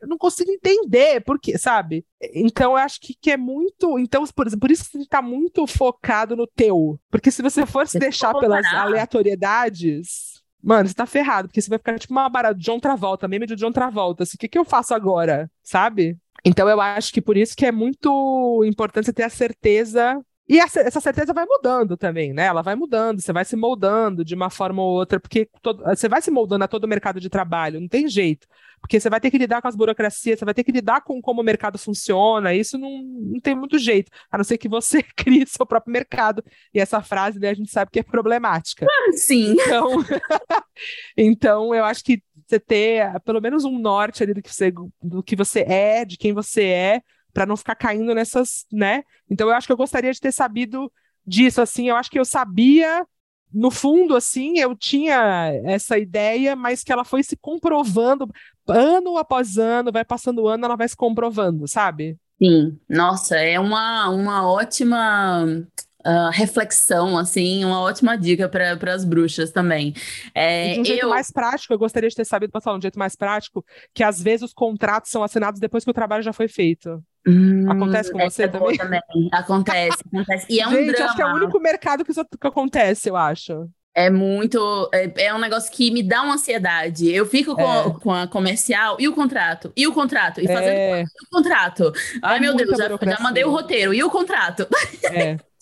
eu não, consigo entender por quê, sabe? Então eu acho que, que é muito. Então, por, por isso que você está muito focado no teu. Porque se você for se deixar pelas aleatoriedades. Mano, você tá ferrado, porque você vai ficar tipo uma barata John Travolta, meme de John Travolta. Assim, o que, que eu faço agora? Sabe? Então eu acho que por isso que é muito importante você ter a certeza E essa, essa, certeza vai mudando também, né? Ela vai mudando, você vai se moldando de uma forma ou outra, porque todo, você vai se moldando a todo o mercado de trabalho, não tem jeito. Porque você vai ter que lidar com as burocracias, você vai ter que lidar com como o mercado funciona, isso não, não tem muito jeito, a não ser que você crie seu próprio mercado. E essa frase, né, a gente sabe que é problemática.
Sim.
Então, então eu acho que você ter pelo menos um norte ali do que você, do que você é, de quem você é, para não ficar caindo nessas, né? Então eu acho que eu gostaria de ter sabido disso, assim, eu acho que eu sabia, no fundo, assim, eu tinha essa ideia, mas que ela foi se comprovando ano após ano, vai passando ano, ela vai se comprovando, sabe?
Sim, nossa, é uma, uma ótima uh, reflexão, assim, uma ótima dica para as bruxas também.
É, de um jeito eu... mais prático, eu gostaria de ter sabido, posso falar, um jeito mais prático, que às vezes os contratos são assinados depois que o trabalho já foi feito. Hum, acontece com você é também? também?
Acontece, acontece. E é um
Gente,
drama.
acho que é o único mercado que isso que acontece, eu acho.
É muito. É, é, um negócio que me dá uma ansiedade. Eu fico com, é. com a comercial e o contrato, e o contrato, e fazendo é. o contrato. Ai, meu Deus, já, já, mandei o roteiro, e o contrato.
É.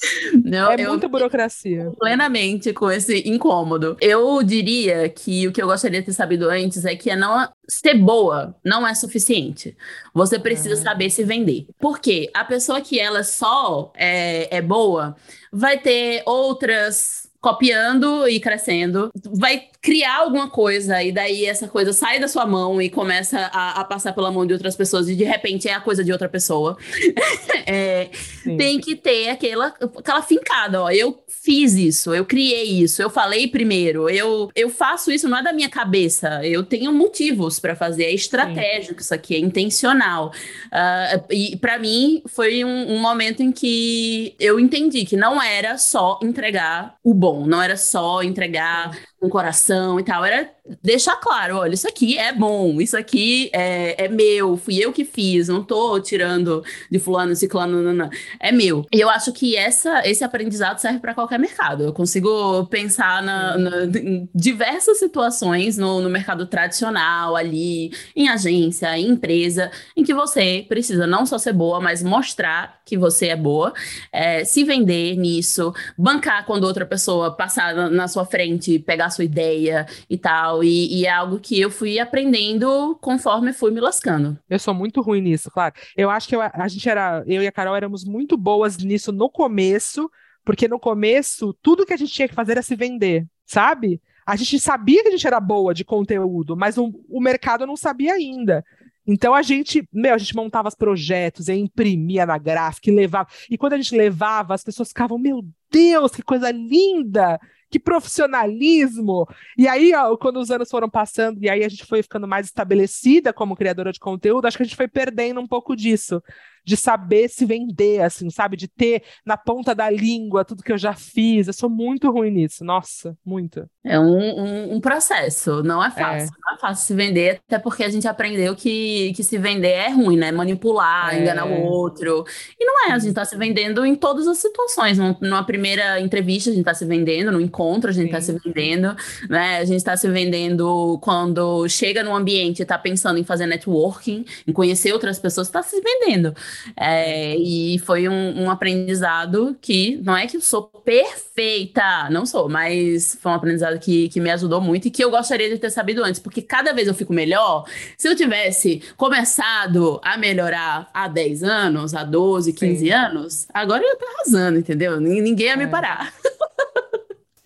Não, é muita burocracia.
Plenamente com esse incômodo. Eu diria que o que eu gostaria de ter sabido antes é que é não ser boa não é suficiente. Você precisa uhum. saber se vender. Porque a pessoa que ela só é, é boa vai ter outras copiando e crescendo, vai criar alguma coisa e daí essa coisa sai da sua mão e começa a, a passar pela mão de outras pessoas e de repente é a coisa de outra pessoa. é, tem que ter aquela, aquela fincada, ó. Eu fiz isso, eu criei isso, eu falei primeiro, eu, eu faço isso não é da minha cabeça, eu tenho motivos para fazer, é estratégico Sim. isso aqui, é intencional. Uh, e para mim foi um, um momento em que eu entendi que não era só entregar o bom bom, não era só entregar um coração e tal, era deixar claro, olha, isso aqui é bom, isso aqui é, é meu, fui eu que fiz, não tô tirando de fulano, ciclano, não, não, é meu. E eu acho que essa, esse aprendizado serve para qualquer mercado. Eu consigo pensar na, na, em diversas situações no, no mercado tradicional, ali, em agência, em empresa, em que você precisa não só ser boa, mas mostrar que você é boa, é, se vender nisso, bancar quando outra pessoa passar na, na sua frente, pegar a sua ideia e tal. E, e, é algo que eu fui aprendendo conforme fui me lascando.
Eu sou muito ruim nisso, claro. Eu acho que eu, a gente era, eu e a Carol éramos muito boas nisso no começo, porque no começo tudo que a gente tinha que fazer era se vender, sabe? A gente sabia que a gente era boa de conteúdo, mas o, o mercado não sabia ainda. Então a gente, meu, a gente montava os projetos, imprimia na gráfica e levava. E quando a gente levava, as pessoas ficavam, meu Deus, que coisa linda! que profissionalismo! E aí, ó, quando os anos foram passando e aí a gente foi ficando mais estabelecida como criadora de conteúdo, acho que a gente foi perdendo um pouco disso de saber se vender, assim, sabe? De ter na ponta da língua tudo que eu já fiz. Eu sou muito ruim nisso, nossa, muito.
É um, um, um processo, não é fácil. É. Não é fácil se vender, até porque a gente aprendeu que, que se vender é ruim, né? Manipular, é. enganar o outro. E não é, a gente tá se vendendo em todas as situações. Numa primeira entrevista, a gente tá se vendendo, no encontro, a gente Sim. tá se vendendo, né? A gente tá se vendendo quando chega no ambiente e tá pensando em fazer networking, em conhecer outras pessoas, tá se vendendo. É, e foi um, um, aprendizado que não é que eu sou perfeita, não sou, mas foi um aprendizado que, que me ajudou muito e que eu gostaria de ter sabido antes, porque cada vez eu fico melhor. Se eu tivesse começado a melhorar há 10 anos, há 12, 15 Sim. anos, agora eu ia estar arrasando, entendeu? Ninguém ia me é. parar.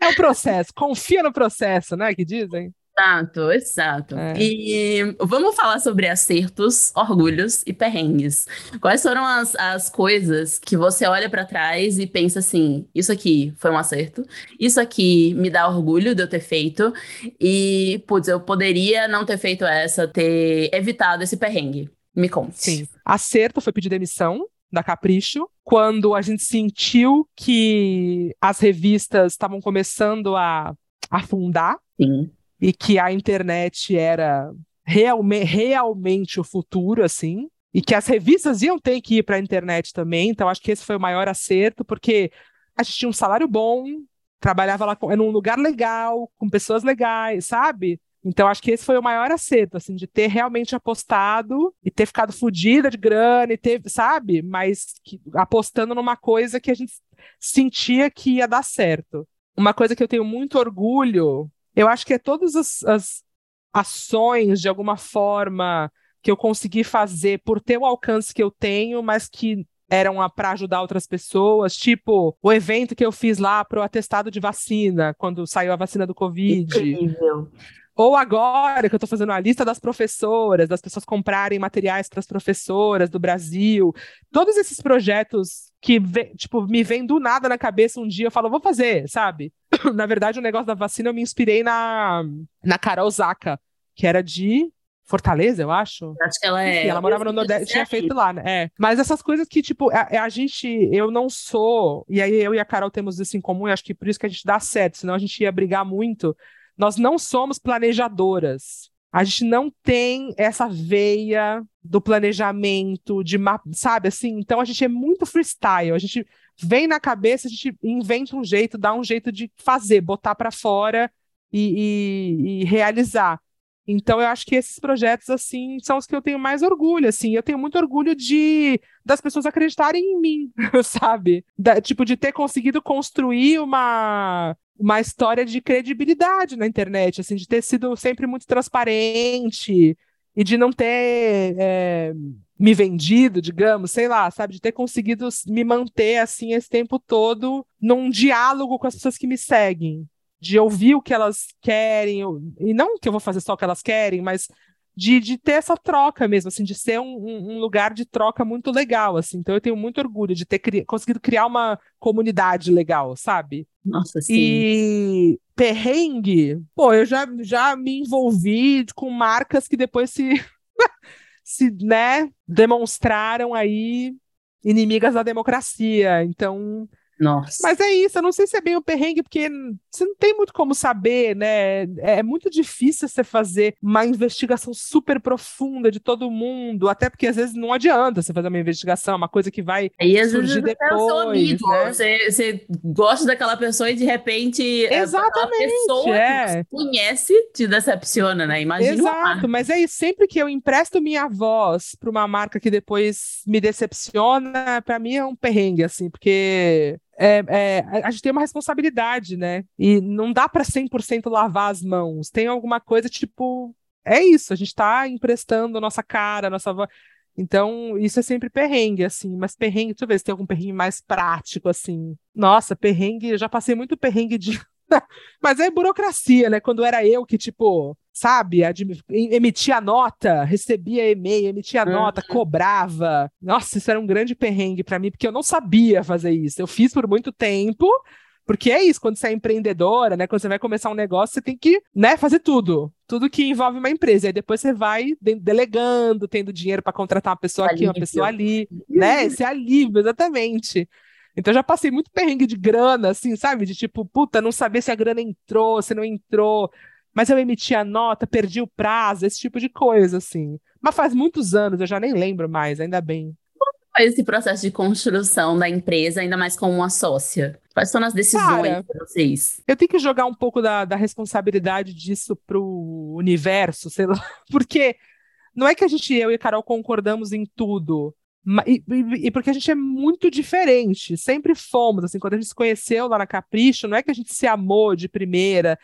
É o processo, confia no processo, né? Que dizem.
Exato, exato. É. E vamos falar sobre acertos, orgulhos e perrengues. Quais foram as, as coisas que você olha para trás e pensa assim: isso aqui foi um acerto, isso aqui me dá orgulho de eu ter feito, e, putz, eu poderia não ter feito essa, ter evitado esse perrengue. Me conte.
Sim. Acerto foi pedir demissão da Capricho, quando a gente sentiu que as revistas estavam começando a afundar.
Sim
e que a internet era realme realmente o futuro, assim, e que as revistas iam ter que ir para a internet também. Então, acho que esse foi o maior acerto, porque a gente tinha um salário bom, trabalhava lá com, num lugar legal, com pessoas legais, sabe? Então, acho que esse foi o maior acerto, assim, de ter realmente apostado e ter ficado fodida de grana e ter, sabe? Mas que, apostando numa coisa que a gente sentia que ia dar certo. Uma coisa que eu tenho muito orgulho, eu acho que é todas as, as ações, de alguma forma, que eu consegui fazer por ter o alcance que eu tenho, mas que eram para ajudar outras pessoas, tipo o evento que eu fiz lá pro atestado de vacina, quando saiu a vacina do Covid. Incrível. Ou agora que eu estou fazendo a lista das professoras, das pessoas comprarem materiais para as professoras do Brasil, todos esses projetos que tipo me vêm do nada na cabeça um dia, eu falo, vou fazer, sabe? na verdade, o negócio da vacina eu me inspirei na na Carol Zaka, que era de Fortaleza, eu acho.
Acho que ela é.
Enfim, ela morava no Nordeste, tinha feito lá, né? É. Mas essas coisas que, tipo, a, a, gente, eu não sou, e aí eu e a Carol temos isso em comum, e acho que por isso que a gente dá certo, senão a gente ia brigar muito nós não somos planejadoras. A gente não tem essa veia do planejamento, de sabe assim? Então a gente é muito freestyle. A gente vem na cabeça, a gente inventa um jeito, dá um jeito de fazer, botar para fora e, e, e, realizar. Então eu acho que esses projetos assim são os que eu tenho mais orgulho, assim. Eu tenho muito orgulho de das pessoas acreditarem em mim, sabe? Da, tipo de ter conseguido construir uma uma história de credibilidade na internet, assim, de ter sido sempre muito transparente e de não ter é, me vendido, digamos, sei lá, sabe, de ter conseguido me manter assim esse tempo todo num diálogo com as pessoas que me seguem, de ouvir o que elas querem, e não que eu vou fazer só o que elas querem, mas de, de ter essa troca mesmo, assim, de ser um, um, lugar de troca muito legal, assim. Então eu tenho muito orgulho de ter cri conseguido criar uma comunidade legal, sabe?
Nossa, sim.
E perrengue, pô, eu já, já me envolvi com marcas que depois se, se, né, demonstraram aí inimigas da democracia. Então,
nossa.
Mas é isso, eu não sei se é bem o perrengue, porque você não tem muito como saber, né? É, é muito difícil você fazer uma investigação super profunda de todo mundo, até porque às vezes não adianta você fazer uma investigação, uma coisa que vai
e
às surgir vezes depois. É o seu amigo, né?
você, você gosta daquela pessoa e de repente
Exatamente,
a pessoa
é.
que você conhece te decepciona, né? Imagina
Exato, mas é isso, sempre que eu empresto minha voz para uma marca que depois me decepciona, para mim é um perrengue, assim, porque é, é, a gente tem uma responsabilidade, né? E não dá para 100% lavar as mãos. Tem alguma coisa tipo. É isso, a gente está emprestando a nossa cara, a nossa voz. Então, isso é sempre perrengue, assim. Mas perrengue, deixa eu ver se tem algum perrengue mais prático, assim. Nossa, perrengue, eu já passei muito perrengue de. mas é burocracia, né? Quando era eu que, tipo, sabe? Emitia nota, recebia e-mail, emitia uhum. nota, cobrava. Nossa, isso era um grande perrengue para mim, porque eu não sabia fazer isso. Eu fiz por muito tempo, porque é isso, quando você é empreendedora, né? Quando você vai começar um negócio, você tem que, né, fazer tudo. Tudo que envolve uma empresa. E aí depois você vai delegando, tendo dinheiro para contratar uma pessoa aqui, uma pessoa ali, né? Esse alívio, exatamente. Então já passei muito perrengue de grana, assim, sabe? De tipo, puta, não saber se a grana entrou, se não entrou mas eu emiti a nota, perdi o prazo, esse tipo de coisa, assim. Mas faz muitos anos, eu já nem lembro mais, ainda bem.
Como foi esse processo de construção da empresa, ainda mais como uma sócia? Quais são as decisões de vocês?
Eu tenho que jogar um pouco da, da responsabilidade disso pro universo, sei lá, porque não é que a gente, eu e a Carol, concordamos em tudo. E, e, e, porque a gente é muito diferente, sempre fomos, assim, quando a gente se conheceu lá na Capricho, não é que a gente se amou de primeira,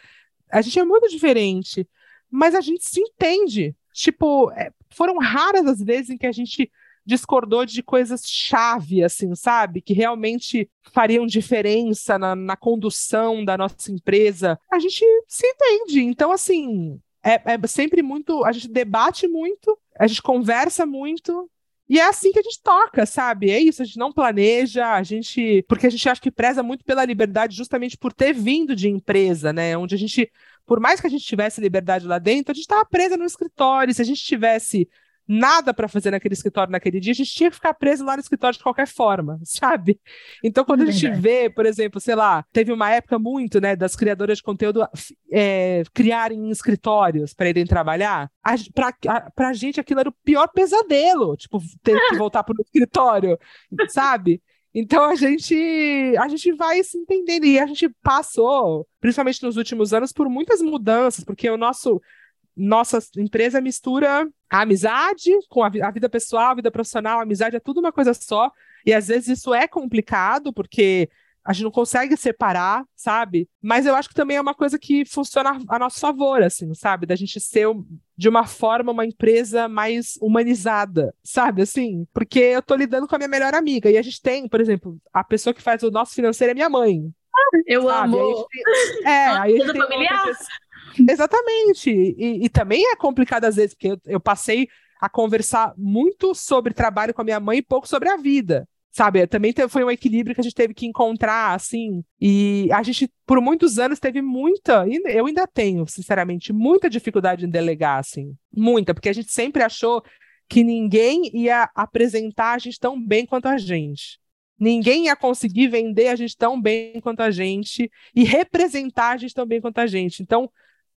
a gente é muito diferente, mas a gente se entende. Tipo, é, foram raras as vezes em que a gente discordou de coisas chave, assim, sabe? Que realmente fariam diferença na, na condução da nossa empresa. A gente se entende. Então, assim, é, é sempre muito. A gente debate muito, a gente conversa muito, e é assim que a gente toca, sabe? É isso, a gente não planeja, a gente. Porque a gente acha que preza muito pela liberdade, justamente por ter vindo de empresa, né? Onde a gente, por mais que a gente tivesse liberdade lá dentro, a gente estava presa no escritório. Se a gente tivesse nada para fazer naquele escritório naquele dia, a gente tinha que ficar preso lá no escritório de qualquer forma, sabe? Então, quando a gente vê, por exemplo, sei lá, teve uma época muito, né, das criadoras de conteúdo é, criarem escritórios para irem trabalhar, a, pra, a, pra gente aquilo era o pior pesadelo, tipo, ter que voltar para o escritório, sabe? Então a gente a gente vai se entendendo e a gente passou, principalmente nos últimos anos, por muitas mudanças, porque o nosso nossa empresa mistura a amizade com a, a vida pessoal, a vida profissional, a amizade é tudo uma coisa só. E às vezes isso é complicado, porque a gente não consegue separar, sabe? Mas eu acho que também é uma coisa que funciona a nosso favor, assim, sabe? Da gente ser de uma forma uma empresa mais humanizada, sabe? Assim, porque eu tô lidando com a minha melhor amiga e a gente tem, por exemplo, a pessoa que faz o nosso financeiro é minha mãe.
Eu sabe? amo.
Tem, é, aí a gente tem familiar. Exatamente. E, e, também é complicado às vezes, porque eu, eu passei a conversar muito sobre trabalho com a minha mãe e pouco sobre a vida sabe? Também foi um equilíbrio que a gente teve que encontrar, assim. E a gente, por muitos anos, teve muita, eu ainda tenho, sinceramente, muita dificuldade em delegar, assim. Muita, porque a gente sempre achou que ninguém ia apresentar a gente tão bem quanto a gente. Ninguém ia conseguir vender a gente tão bem quanto a gente e representar a gente tão bem quanto a gente. Então,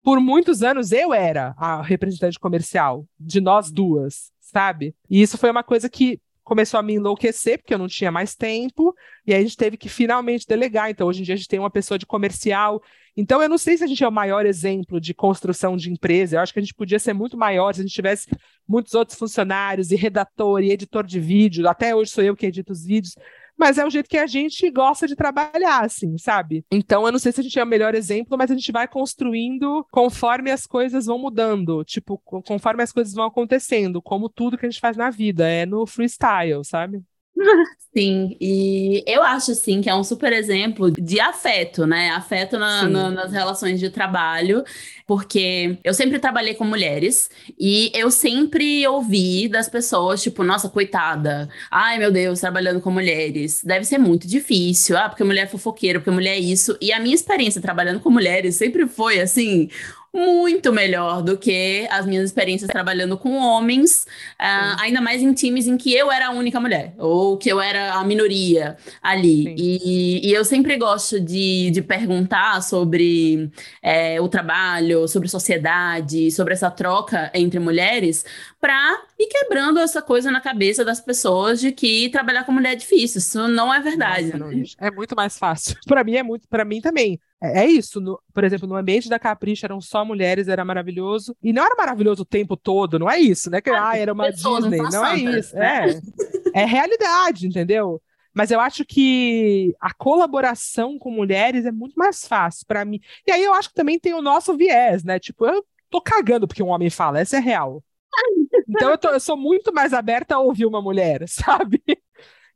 por muitos anos, eu era a representante comercial de nós duas, sabe? E isso foi uma coisa que começou a me enlouquecer, porque eu não tinha mais tempo, e aí a gente teve que finalmente delegar. Então, hoje em dia, a gente tem uma pessoa de comercial. Então, eu não sei se a gente é o maior exemplo de construção de empresa. Eu acho que a gente podia ser muito maior se a gente tivesse muitos outros funcionários, e redator, e editor de vídeo. Até hoje sou eu que edito os vídeos mas é o jeito que a gente gosta de trabalhar, assim, sabe? Então, eu não sei se a gente é o melhor exemplo, mas a gente vai construindo conforme as coisas vão mudando, tipo, conforme as coisas vão acontecendo, como tudo que a gente faz na vida, é no freestyle, sabe?
Sim, e eu acho sim que é um super exemplo de afeto, né? Afeto na, na, nas relações de trabalho, porque eu sempre trabalhei com mulheres e eu sempre ouvi das pessoas, tipo, nossa, coitada, ai meu Deus, trabalhando com mulheres, deve ser muito difícil, ah, porque mulher é fofoqueira, porque mulher é isso. E a minha experiência trabalhando com mulheres sempre foi assim muito melhor do que as minhas experiências trabalhando com homens, uh, ainda mais em times em que eu era a única mulher, ou que eu era a minoria ali. E, e, eu sempre gosto de, de perguntar sobre é, o trabalho, sobre sociedade, sobre essa troca entre mulheres, para ir quebrando essa coisa na cabeça das pessoas de que trabalhar com mulher é difícil. Isso não é verdade. Nossa,
não, é muito mais fácil. para mim é muito, para mim também. É, é isso. No, por exemplo, no ambiente da Capricha eram só mulheres, era maravilhoso. E não era maravilhoso o tempo todo, não é isso, né? Que ah, ah era uma Disney, não, não é isso. É, é realidade, entendeu? Mas eu acho que a colaboração com mulheres é muito mais fácil para mim. E aí eu acho que também tem o nosso viés, né? Tipo, eu tô cagando porque um homem fala, essa é real. Então eu, tô, eu sou muito mais aberta a ouvir uma mulher, sabe?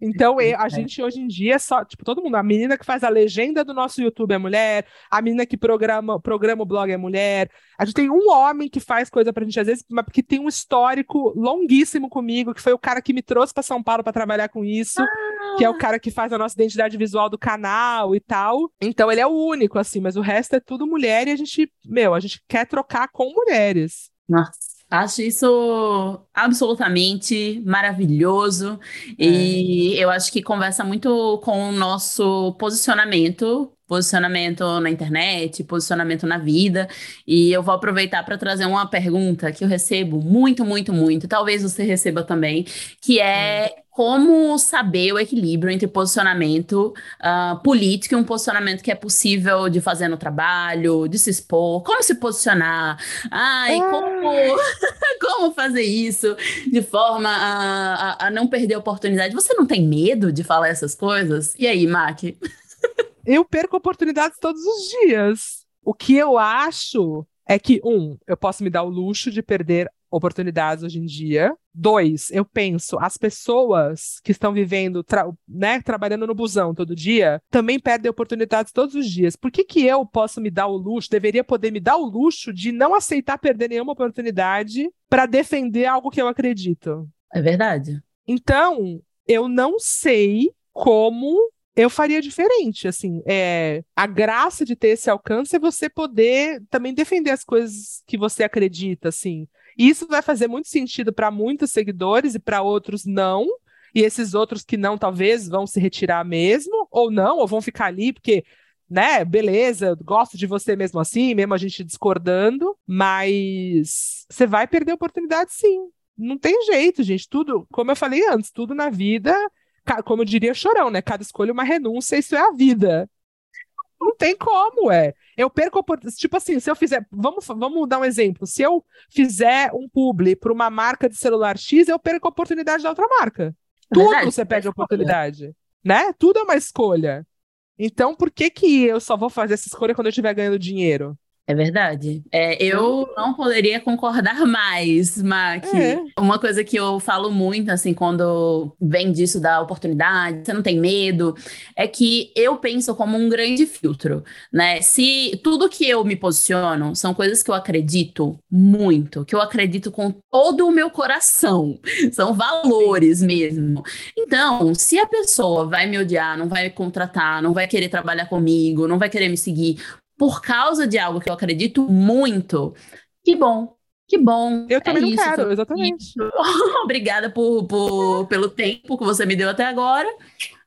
Então, eu, a gente hoje em dia é só, tipo, todo mundo, a menina que faz a legenda do nosso YouTube é mulher, a menina que programa, programa o blog é mulher. A gente tem um homem que faz coisa pra gente, às vezes, mas que tem um histórico longuíssimo comigo, que foi o cara que me trouxe para São Paulo para trabalhar com isso, ah. que é o cara que faz a nossa identidade visual do canal e tal. Então, ele é o único, assim, mas o resto é tudo mulher e a gente, meu, a gente quer trocar com mulheres.
Nossa. Acho isso absolutamente maravilhoso é. e eu acho que conversa muito com o nosso posicionamento, posicionamento na internet, posicionamento na vida. E eu vou aproveitar para trazer uma pergunta que eu recebo muito, muito, muito, talvez você receba também, que é como saber o equilíbrio entre posicionamento uh, político e um posicionamento que é possível de fazer no trabalho, de se expor, como se posicionar, ai, ah. como, como fazer isso de forma a, a, a, não perder a oportunidade. Você não tem medo de falar essas coisas? E aí, Mac?
eu perco oportunidades todos os dias. O que eu acho é que, um, eu posso me dar o luxo de perder oportunidades hoje em dia. Dois, eu penso, as pessoas que estão vivendo, tra né, trabalhando no busão todo dia, também perdem oportunidades todos os dias. Por que, que eu posso me dar o luxo, deveria poder me dar o luxo de não aceitar perder nenhuma oportunidade para defender algo que eu acredito?
É verdade.
Então, eu não sei como eu faria diferente, assim, é, a graça de ter esse alcance é você poder também defender as coisas que você acredita, assim, e isso vai fazer muito sentido para muitos seguidores e para outros não, e esses outros que não, talvez, vão se retirar mesmo, ou não, ou vão ficar ali, porque né, beleza, gosto de você mesmo assim, mesmo a gente discordando, mas você vai perder a oportunidade sim. Não tem jeito, gente. Tudo, como eu falei antes, tudo na vida como diria Chorão, né? Cada escolha é uma renúncia, isso é a vida. Não tem como, é. Eu perco oportunidade. Tipo assim, se eu fizer. Vamos, vamos dar um exemplo. Se eu fizer um publi para uma marca de celular X, eu perco a oportunidade da outra marca. É Tudo verdade, você perde a oportunidade. Né? Tudo é uma escolha. Então, por que, que eu só vou fazer essa escolha quando eu estiver ganhando dinheiro?
É verdade. É, eu não poderia concordar mais, Mac. É. Uma coisa que eu falo muito, assim, quando vem disso da oportunidade, você não tem medo, é que eu penso como um grande filtro, né? Se tudo que eu me posiciono são coisas que eu acredito muito, que eu acredito com todo o meu coração, são valores mesmo. Então, se a pessoa vai me odiar, não vai me contratar, não vai querer trabalhar comigo, não vai querer me seguir, por causa de algo que eu acredito muito, que bom. Que bom.
Eu também é isso, quero, exatamente.
Obrigada por, por, pelo tempo que você me deu até agora.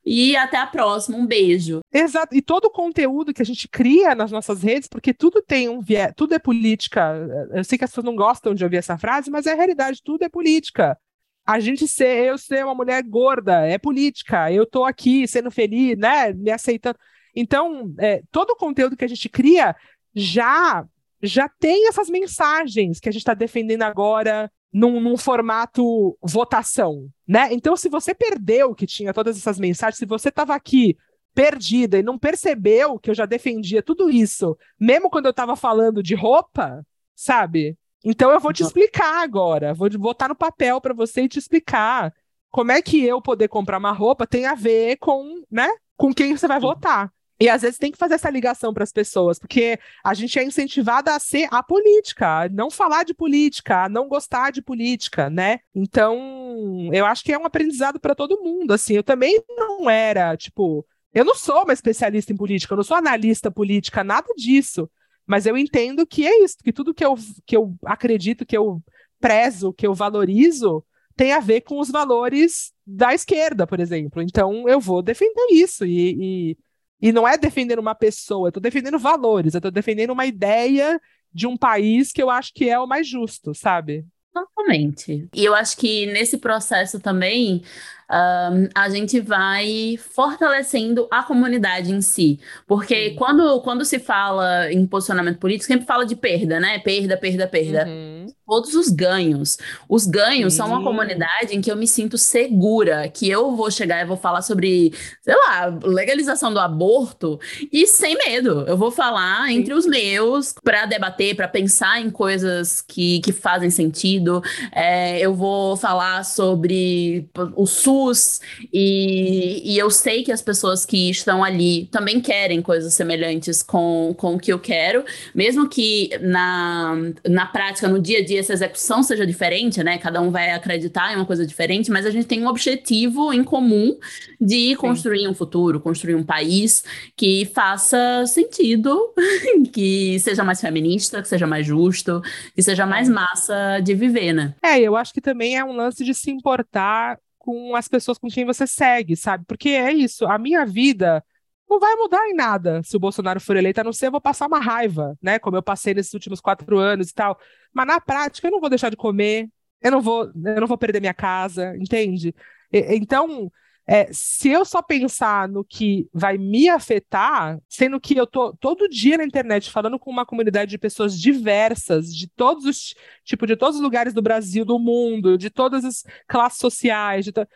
E até a próxima. Um beijo.
Exato. E todo o conteúdo que a gente cria nas nossas redes, porque tudo tem um viés, tudo é política. Eu sei que as pessoas não gostam de ouvir essa frase, mas é a realidade, tudo é política. A gente ser, eu ser uma mulher gorda, é política. Eu tô aqui sendo feliz, né? Me aceitando. Então, é, todo o conteúdo que a gente cria já já tem essas mensagens que a gente está defendendo agora num, num, formato votação, né? Então, se você perdeu que tinha todas essas mensagens, se você estava aqui perdida e não percebeu que eu já defendia tudo isso, mesmo quando eu estava falando de roupa, sabe? Então eu vou te explicar agora, vou botar no papel para você e te explicar como é que eu poder comprar uma roupa tem a ver com, né, com quem você vai votar. E às vezes tem que fazer essa ligação para as pessoas, porque a gente é incentivada a ser a política, a não falar de política, a não gostar de política, né? Então, eu acho que é um aprendizado para todo mundo. Assim, eu também não era, tipo, eu não sou uma especialista em política, eu não sou analista política, nada disso. Mas eu entendo que é isso, que tudo que eu, que eu acredito, que eu prezo, que eu valorizo, tem a ver com os valores da esquerda, por exemplo. Então, eu vou defender isso e, e e não é defendendo uma pessoa, eu estou defendendo valores, eu estou defendendo uma ideia de um país que eu acho que é o mais justo, sabe?
Totalmente. E eu acho que nesse processo também um, a gente vai fortalecendo a comunidade em si. Porque quando, quando se fala em posicionamento político, sempre fala de perda, né? Perda, perda, perda. Uhum. Todos os ganhos. Os ganhos são uma comunidade em que eu me sinto segura, que eu vou chegar e vou falar sobre, sei lá, legalização do aborto e sem medo. Eu vou falar entre os meus para debater, para pensar em coisas que, que fazem sentido. É, eu vou falar sobre o SUS SUS, e, e eu sei que as pessoas que estão ali também querem coisas semelhantes com, com o que eu quero, mesmo que na, na prática, no dia a dia, essa execução seja diferente, né? Cada um vai acreditar em uma coisa diferente, mas a gente tem um objetivo em comum de construir Sim. um futuro, construir um país que faça sentido, que seja mais feminista, que seja mais justo, que seja mais massa de viver, né?
É, eu acho que também é um lance de se importar com as pessoas com quem você segue, sabe? Porque é isso, a minha vida não vai mudar em nada se o Bolsonaro for eleito, a não ser eu vou passar uma raiva, né? Como eu passei nesses últimos quatro anos e tal. Mas na prática eu não vou deixar de comer, eu não vou, eu não vou perder minha casa, entende? E, então, é, se eu só pensar no que vai me afetar, sendo que eu tô todo dia na internet falando com uma comunidade de pessoas diversas, de todos os tipo de todos os lugares do Brasil, do mundo, de todas as classes sociais, to...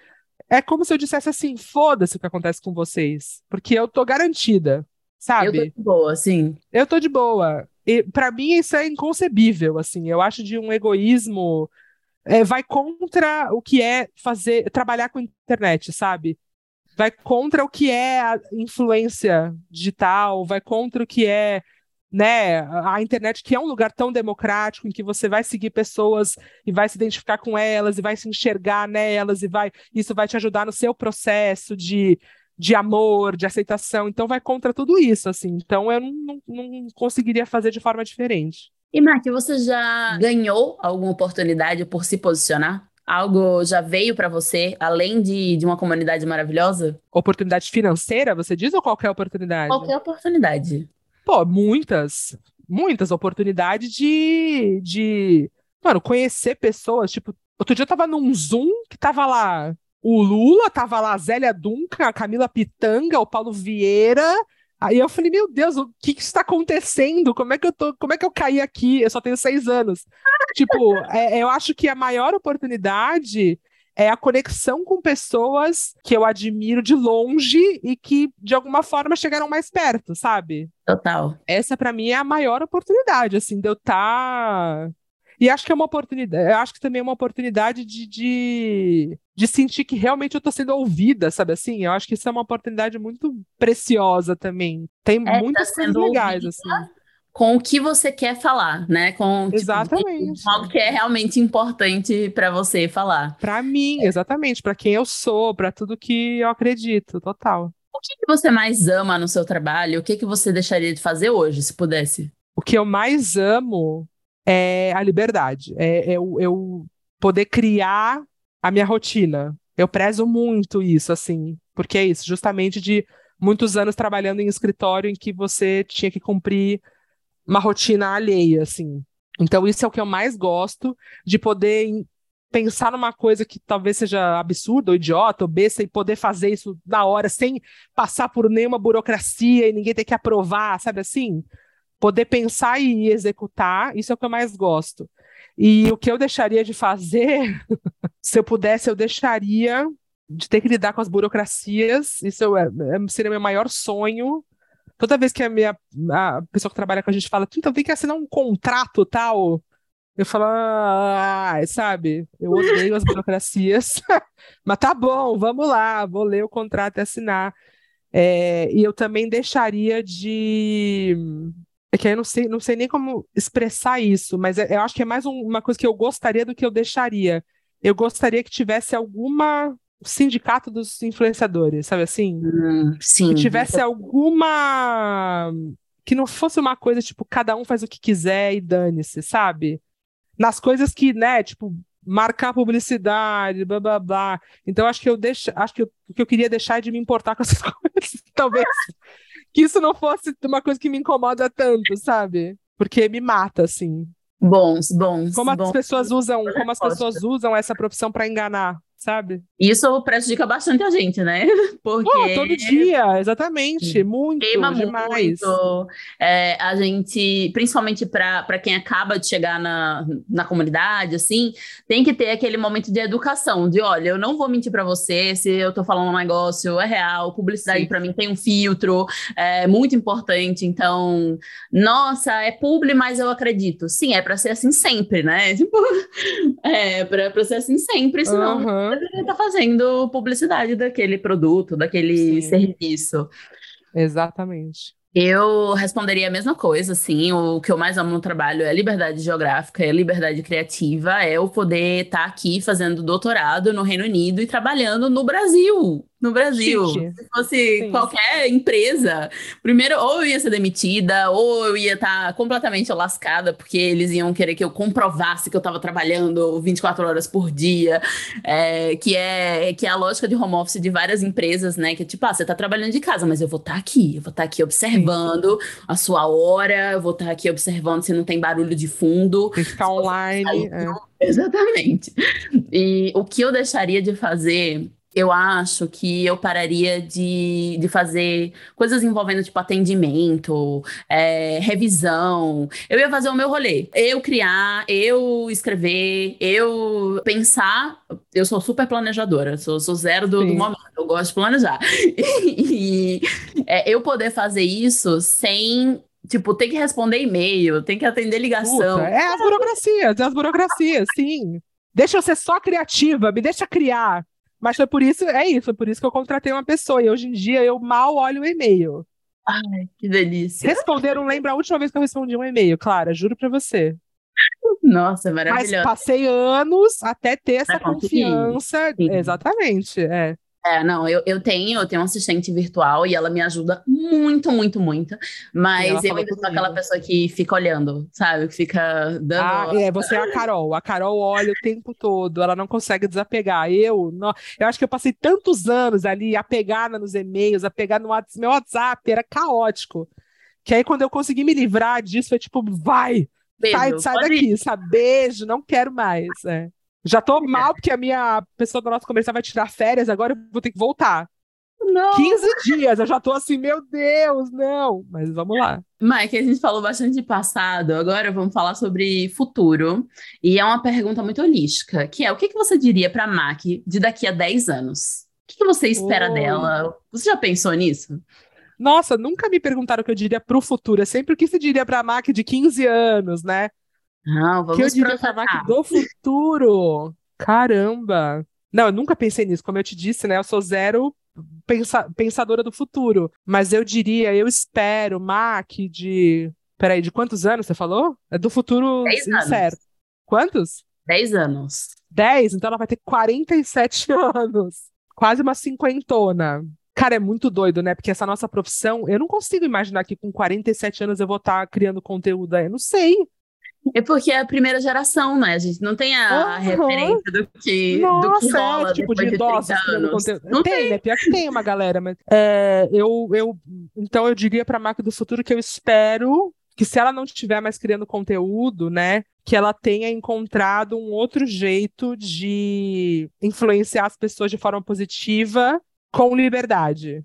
é como se eu dissesse assim, foda-se o que acontece com vocês, porque eu tô garantida, sabe? Eu
tô de boa, sim.
Eu tô de boa. E para mim isso é inconcebível, assim. Eu acho de um egoísmo é, vai contra o que é fazer trabalhar com internet, sabe? Vai contra o que é a influência digital, vai contra o que é né, a internet, que é um lugar tão democrático em que você vai seguir pessoas e vai se identificar com elas e vai se enxergar nelas e vai isso vai te ajudar no seu processo de, de amor, de aceitação. Então vai contra tudo isso, assim. Então eu não, não, não conseguiria fazer de forma diferente.
E, Mark, você já ganhou alguma oportunidade por se posicionar? Algo já veio para você, além de, de uma comunidade maravilhosa?
Oportunidade financeira, você diz, ou qualquer oportunidade?
Qualquer oportunidade.
Pô, muitas. Muitas oportunidades de, de. Mano, conhecer pessoas. Tipo, outro dia eu tava num Zoom que tava lá. O Lula, tava lá a Zélia Duncan, a Camila Pitanga, o Paulo Vieira, Aí eu falei, meu Deus, o que, que está acontecendo? Como é que eu tô, como é que eu caí aqui? Eu só tenho seis anos. tipo, é, eu acho que a maior oportunidade é a conexão com pessoas que eu admiro de longe e que, de alguma forma, chegaram mais perto, sabe?
Total.
Essa, para mim, é a maior oportunidade, assim, de eu estar. Tá... E acho que é uma oportunidade, eu acho que também é uma oportunidade de, de, de sentir que realmente eu estou sendo ouvida, sabe assim? Eu acho que isso é uma oportunidade muito preciosa também. Tem é, muitas tá coisas legais, assim
com o que você quer falar, né? Com
tipo, exatamente
algo que é realmente importante para você falar.
Para mim, exatamente, para quem eu sou, para tudo que eu acredito, total.
O que, que, você mais ama no seu trabalho? O que que você deixaria de fazer hoje, se pudesse?
O que eu mais amo é a liberdade, é, é eu, eu poder criar a minha rotina. Eu prezo muito isso, assim, porque é isso, justamente de muitos anos trabalhando em escritório em que você tinha que cumprir uma rotina alheia, assim. Então, isso é o que eu mais gosto, de poder pensar numa coisa que talvez seja absurda, ou idiota, ou besta, e poder fazer isso na hora, sem passar por nenhuma burocracia e ninguém ter que aprovar, sabe assim? Poder pensar e executar, isso é o que eu mais gosto. E o que eu deixaria de fazer, se eu pudesse, eu deixaria de ter que lidar com as burocracias, isso é, é seria meu maior sonho, Toda vez que a minha a pessoa que trabalha com a gente fala, então tem que assinar um contrato tal. Eu falo, ah, sabe, eu odeio as burocracias, mas tá bom, vamos lá, vou ler o contrato e assinar. É, e eu também deixaria de. É que eu não sei, não sei nem como expressar isso, mas é, eu acho que é mais um, uma coisa que eu gostaria do que eu deixaria. Eu gostaria que tivesse alguma sindicato dos influenciadores, sabe assim?
Hum, sim.
Que tivesse alguma. Que não fosse uma coisa tipo, cada um faz o que quiser e dane-se, sabe? Nas coisas que, né, tipo, marcar publicidade, blá blá blá. Então acho que eu deixo, acho que o que eu queria deixar é de me importar com essas coisas, talvez. Que isso não fosse uma coisa que me incomoda tanto, sabe? Porque me mata, assim.
Bons, bons.
Como
bons.
as pessoas usam, como as pessoas usam essa profissão para enganar, sabe?
Isso prejudica bastante a gente, né?
Porque... Oh, todo dia, exatamente, muito, Queima demais. Muito.
É, a gente, principalmente para quem acaba de chegar na, na comunidade, assim, tem que ter aquele momento de educação, de olha, eu não vou mentir para você se eu tô falando um negócio é real, publicidade para mim tem um filtro, é muito importante, então, nossa, é publi, mas eu acredito. Sim, é para ser assim sempre, né? Tipo, é para ser assim sempre, senão uhum deveria estar fazendo publicidade daquele produto, daquele Sim. serviço.
Exatamente.
Eu responderia a mesma coisa, assim. O que eu mais amo no trabalho é a liberdade geográfica, é a liberdade criativa, é o poder estar aqui fazendo doutorado no Reino Unido e trabalhando no Brasil no Brasil. Chique. Se fosse Sim. qualquer empresa, primeiro ou eu ia ser demitida, ou eu ia estar tá completamente lascada, porque eles iam querer que eu comprovasse que eu estava trabalhando 24 horas por dia, é, que, é, que é a lógica de home office de várias empresas, né? Que tipo, ah, você está trabalhando de casa, mas eu vou estar tá aqui, eu vou estar tá aqui observando Sim. a sua hora, eu vou estar tá aqui observando se não tem barulho de fundo.
Tem que ficar online.
É. Exatamente. E o que eu deixaria de fazer eu acho que eu pararia de, de fazer coisas envolvendo, tipo, atendimento, é, revisão. Eu ia fazer o meu rolê. Eu criar, eu escrever, eu pensar. Eu sou super planejadora, sou, sou zero do, do momento, eu gosto de planejar. E, é, eu poder fazer isso sem Tipo, tem que responder e-mail, tem que atender ligação. Puta,
é as burocracias, é as burocracias, sim. Deixa eu ser só criativa, me deixa criar. Mas foi por isso, é isso, foi por isso que eu contratei uma pessoa. E hoje em dia eu mal olho o e-mail.
Ai, que delícia.
Responder, não lembro a última vez que eu respondi um e-mail, Clara, juro pra você.
Nossa, maravilhoso. Mas
passei anos até ter essa confiança. Exatamente, é.
É, não, eu, eu tenho, eu tenho um assistente virtual e ela me ajuda muito, muito, muito. Mas eu ainda sou aquela pessoa que fica olhando, sabe? Que fica dando.
Ah, é, você é a Carol. A Carol olha o tempo todo, ela não consegue desapegar. Eu, não, eu acho que eu passei tantos anos ali apegada nos e-mails, apegada no WhatsApp. Meu WhatsApp era caótico. Que aí, quando eu consegui me livrar disso, foi tipo, vai, Beijo, sai, sai daqui, ir. sabe? Beijo, não quero mais. É. Já tô mal porque a minha pessoa do nosso comercial vai tirar férias, agora eu vou ter que voltar. Não. 15 dias, eu já tô assim, meu Deus, não. Mas vamos lá.
Mike, a gente falou bastante de passado, agora vamos falar sobre futuro. E é uma pergunta muito holística, que é o que, que você diria para a Mac de daqui a 10 anos? O que, que você espera oh. dela? Você já pensou nisso?
Nossa, nunca me perguntaram o que eu diria pro futuro. É sempre o que se diria pra Mac de 15 anos, né?
Não, vamos
que eu diria pra Mac do futuro. Caramba! Não, eu nunca pensei nisso. Como eu te disse, né? Eu sou zero pensa pensadora do futuro. Mas eu diria, eu espero, Mac, de. Peraí, de quantos anos você falou? É do futuro incerto. Quantos?
10 anos.
10? Então ela vai ter 47 anos. Quase uma cinquentona. Cara, é muito doido, né? Porque essa nossa profissão, eu não consigo imaginar que com 47 anos eu vou estar tá criando conteúdo aí. Eu não sei.
É porque é a primeira geração, né? A gente não tem a, uhum. referência do que,
Nossa,
do que rola
é, tipo de, de idosos conteúdo. Não tem, tem, né? Pior que tem uma galera, mas é, eu, eu, então eu diria para a marca do futuro que eu espero que se ela não estiver mais criando conteúdo, né, que ela tenha encontrado um outro jeito de influenciar as pessoas de forma positiva com liberdade.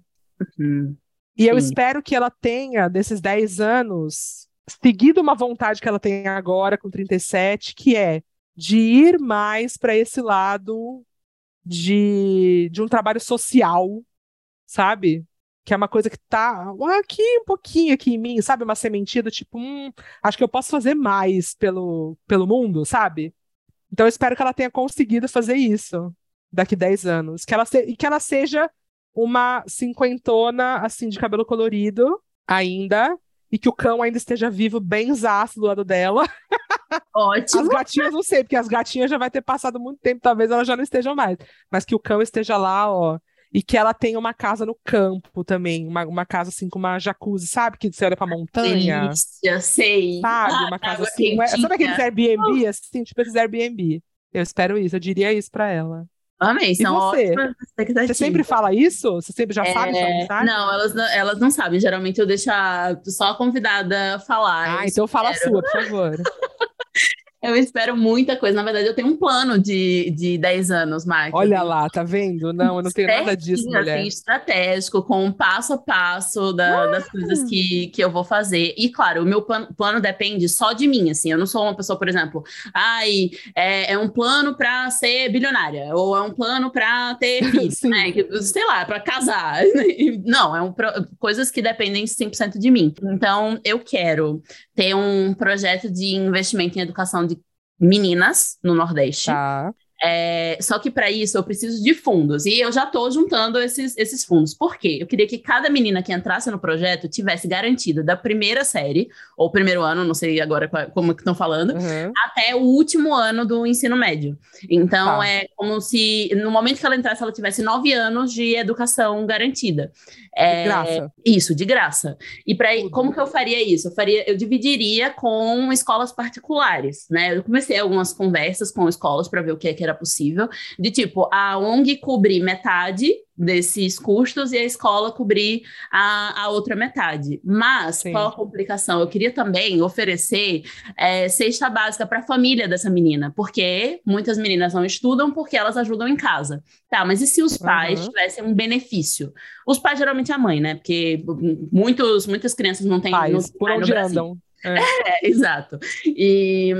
Uhum.
E Sim. eu espero que ela tenha, desses 10 anos, seguido uma vontade que ela tem agora com 37, que é de ir mais para esse lado de, de um trabalho social, sabe? Que é uma coisa que tá aqui um pouquinho aqui em mim, sabe? Uma sementinha do tipo, hum, acho que eu posso fazer mais pelo, pelo mundo, sabe? Então eu espero que ela tenha conseguido fazer isso daqui 10 anos. Que ela se, e que ela seja uma cinquentona, assim, de cabelo colorido ainda, e que o cão ainda esteja vivo, bem zaço do lado dela.
Ótimo.
As gatinhas não sei, porque as gatinhas já vai ter passado muito tempo, talvez elas já não estejam mais. Mas que o cão esteja lá, ó. E que ela tenha uma casa no campo também, uma, uma casa assim com uma jacuzzi, sabe? Que você olha pra montanha.
Delícia, sei.
Sabe? Ah, uma casa assim. Sabe aqueles Airbnb, assim? Tipo esses Airbnb. Eu espero isso, eu diria isso pra ela.
Amém, são
você? ótimas Você sempre fala isso? Você sempre já é... sabe sua mensagem?
Não, elas não, elas não sabem. Geralmente eu deixo a, só a convidada falar.
Ah, então fala a sua, por favor.
Eu espero muita coisa. Na verdade, eu tenho um plano de, de 10 anos, Mark.
Olha lá, tá vendo? Não, eu não tenho nada disso, mulher.
Assim, estratégico, com um passo a passo da, das coisas que, que eu vou fazer. E, claro, o meu plano, plano depende só de mim, assim. Eu não sou uma pessoa, por exemplo, ai, é, é um plano para ser bilionária, ou é um plano para ter filhos, né? Sei lá, para casar. Não, é um, coisas que dependem 100% de mim. Então, eu quero ter um projeto de investimento em educação de meninas no Nordeste.
Tá.
É, só que para isso eu preciso de fundos. E eu já estou juntando esses, esses fundos. Por quê? Eu queria que cada menina que entrasse no projeto tivesse garantida da primeira série, ou primeiro ano, não sei agora como que estão falando, uhum. até o último ano do ensino médio. Então tá. é como se no momento que ela entrasse, ela tivesse nove anos de educação garantida.
É, de graça.
Isso, de graça. E para como que eu faria isso? Eu faria, eu dividiria com escolas particulares, né? Eu comecei algumas conversas com escolas para ver o que é que era possível, de tipo, a ONG cobrir metade desses custos e a escola cobrir a, a outra metade. Mas, Sim. qual a complicação? Eu queria também oferecer é, cesta básica para a família dessa menina, porque muitas meninas não estudam porque elas ajudam em casa. Tá, mas e se os pais uhum. tivessem um benefício? Os pais, geralmente, a mãe, né? Porque muitos, muitas crianças não têm...
Pais, no, por onde andam.
É. é, exato. E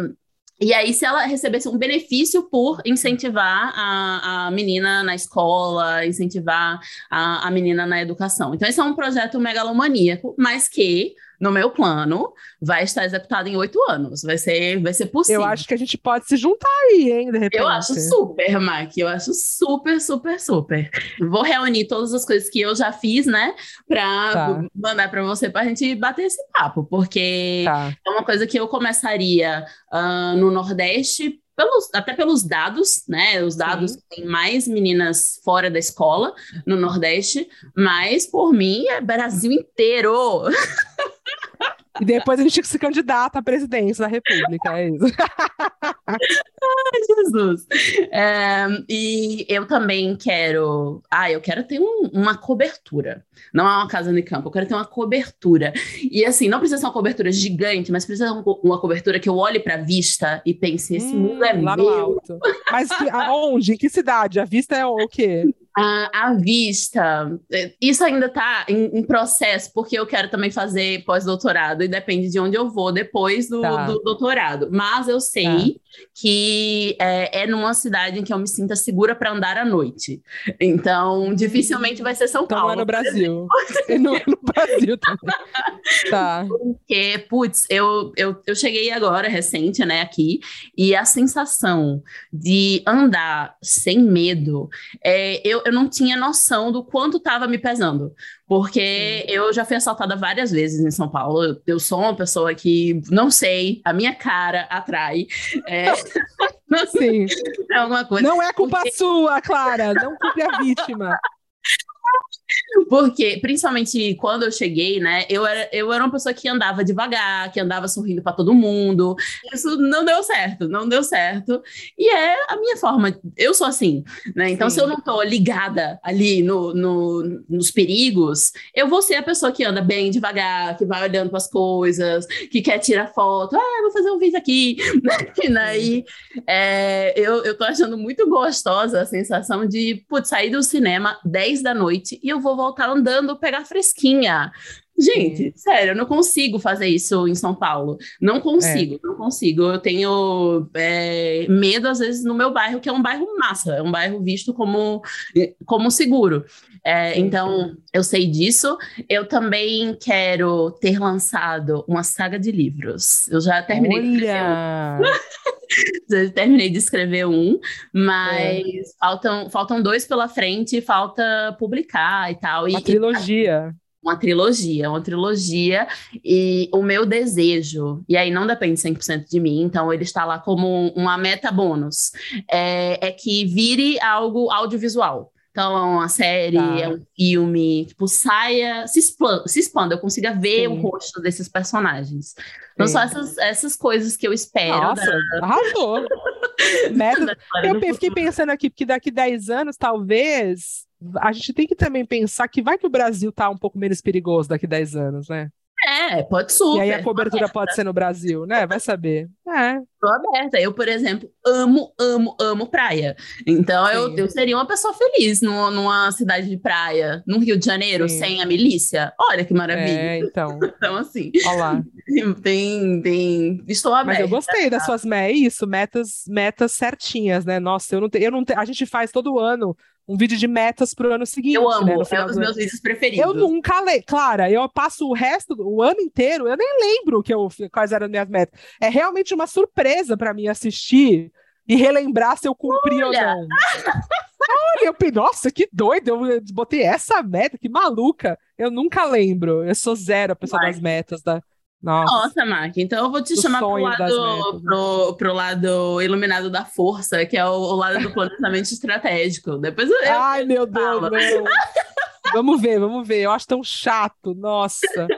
e aí, se ela recebesse um benefício por incentivar a, a menina na escola, incentivar a, a menina na educação. Então, esse é um projeto megalomaníaco, mas que no meu plano, vai estar executado em oito anos. Vai ser, vai ser possível.
Eu acho que a gente pode se juntar aí, hein, de repente.
Eu acho super, Mac. Eu acho super, super, super. Vou reunir todas as coisas que eu já fiz, né? Pra tá. mandar para você, pra gente bater esse papo. Porque tá. é uma coisa que eu começaria uh, no Nordeste pelos, até pelos dados, né? Os dados Sim. tem mais meninas fora da escola no Nordeste, mas por mim é Brasil inteiro.
E depois a gente se candidata à presidência da República, é isso.
Ai, Jesus. É, e eu também quero. Ah, eu quero ter um, uma cobertura. Não é uma casa de campo, eu quero ter uma cobertura. E assim, não precisa ser uma cobertura gigante, mas precisa ser uma cobertura que eu olhe para a vista e pense: esse hum, mundo é lá meu.
No alto. Mas que, aonde? Em que cidade? A vista é o quê?
A vista, é, isso ainda está em, em, processo, porque eu quero também fazer pós-doutorado e depende de onde eu vou depois do, tá. do doutorado. Mas eu sei tá. que é, é, numa cidade em que eu me sinta segura para andar à noite. Então, dificilmente vai ser São
então,
Paulo.
Não é no Brasil. não é no Brasil também.
tá. Porque, putz, eu, eu, eu cheguei agora, recente, né, aqui, e a sensação de andar sem medo, é, eu eu não tinha noção do quanto estava me pesando. Porque eu já fui assaltada várias vezes em São Paulo. Eu, eu, sou uma pessoa que, não sei, a minha cara atrai. É,
Sim.
É alguma coisa.
Não é culpa porque... sua, Clara. Não culpe a vítima.
Porque, principalmente quando eu cheguei, né, eu era, eu era uma pessoa que andava devagar, que andava sorrindo para todo mundo. Isso não deu certo, não deu certo. E é a minha forma, eu sou assim, né? Então, Sim. se eu não tô ligada ali no, no, nos perigos, eu vou ser a pessoa que anda bem devagar, que vai olhando para as coisas, que quer tirar foto. Ah, vou fazer um vídeo aqui. E é, eu, eu tô achando muito gostosa a sensação de putz, sair do cinema 10 da noite e eu vou voltar andando, pegar fresquinha. Gente, sério, eu não consigo fazer isso em São Paulo. Não consigo, é. não consigo. Eu tenho é, medo, às vezes, no meu bairro, que é um bairro massa, é um bairro visto como, como seguro. É, então, eu sei disso. Eu também quero ter lançado uma saga de livros. Eu já terminei.
Olha!
já terminei de escrever um, mas é. faltam, faltam dois pela frente, falta publicar e tal.
Uma
e,
trilogia.
E, uma trilogia, uma trilogia, e o meu desejo, e aí não depende 100% de mim, então ele está lá como uma meta bônus, é, é que vire algo audiovisual. Então, é uma série, tá. é um filme, tipo, saia, se expanda, se expanda eu consiga ver Sim. o rosto desses personagens. Sim. são essas, essas coisas que eu espero.
Nossa, da... arrasou! Meta... eu fiquei pensando aqui, porque daqui 10 anos, talvez, a gente tem que também pensar que vai que o Brasil tá um pouco menos perigoso daqui 10 anos, né?
É, pode super.
E aí a cobertura pode ser no Brasil, né? Vai saber. É.
Tô aberta. Eu, por exemplo, amo, amo, amo praia. Então eu, eu seria uma pessoa feliz numa, numa cidade de praia, no Rio de Janeiro, Sim. sem a milícia. Olha que maravilha.
É, então.
então, assim.
Olha lá.
Tem, tem. Estou aberta.
Mas eu gostei das suas metas. É isso, metas, metas certinhas, né? Nossa, eu não tenho. Eu não te... A gente faz todo ano um vídeo de metas para o ano seguinte.
Eu amo, né, é um dos meus vídeos preferidos.
Eu nunca leio. Clara, eu passo o resto, o ano inteiro, eu nem lembro que eu, quais eram as minhas metas. É realmente uma surpresa para mim assistir e relembrar se eu cumpri Olha. ou não. Olha, eu nossa, que doido, eu botei essa meta, que maluca. Eu nunca lembro, eu sou zero a pessoa Mas... das metas, da. Nossa,
Nossa Mark, então eu vou te chamar pro lado, pro, pro, lado iluminado da força, que é o, o lado do planejamento estratégico. Depois eu.
Ai, meu Deus, meu. Vamos ver, vamos ver. Eu acho tão chato, nossa.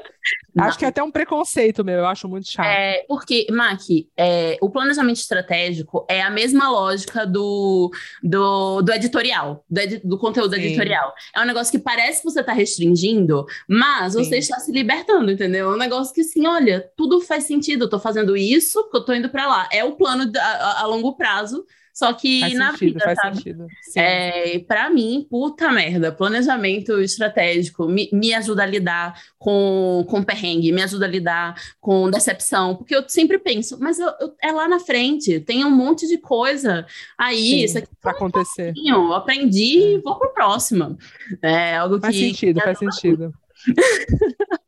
Não. Acho que é até um preconceito meu, eu acho muito chato.
É, porque, Mac, é, o planejamento estratégico é a mesma lógica do, do, do editorial, do, edi do conteúdo Sim. editorial. É um negócio que parece que você está restringindo, mas Sim. você está se libertando, entendeu? É um negócio que, assim, olha, tudo faz sentido, eu estou fazendo isso eu estou indo para lá. É o plano a, a longo prazo só que
faz
na
sentido,
vida,
faz
sabe?
Sentido.
É, para mim, puta merda, planejamento estratégico me, me ajuda a lidar com, com perrengue, me ajuda a lidar com decepção, porque eu sempre penso, mas eu, eu, é lá na frente, tem um monte de coisa aí, Sim,
isso aqui vai acontecer.
Um eu aprendi e é. vou pro próximo. É algo
faz
que.
Sentido, faz sentido, faz
sentido.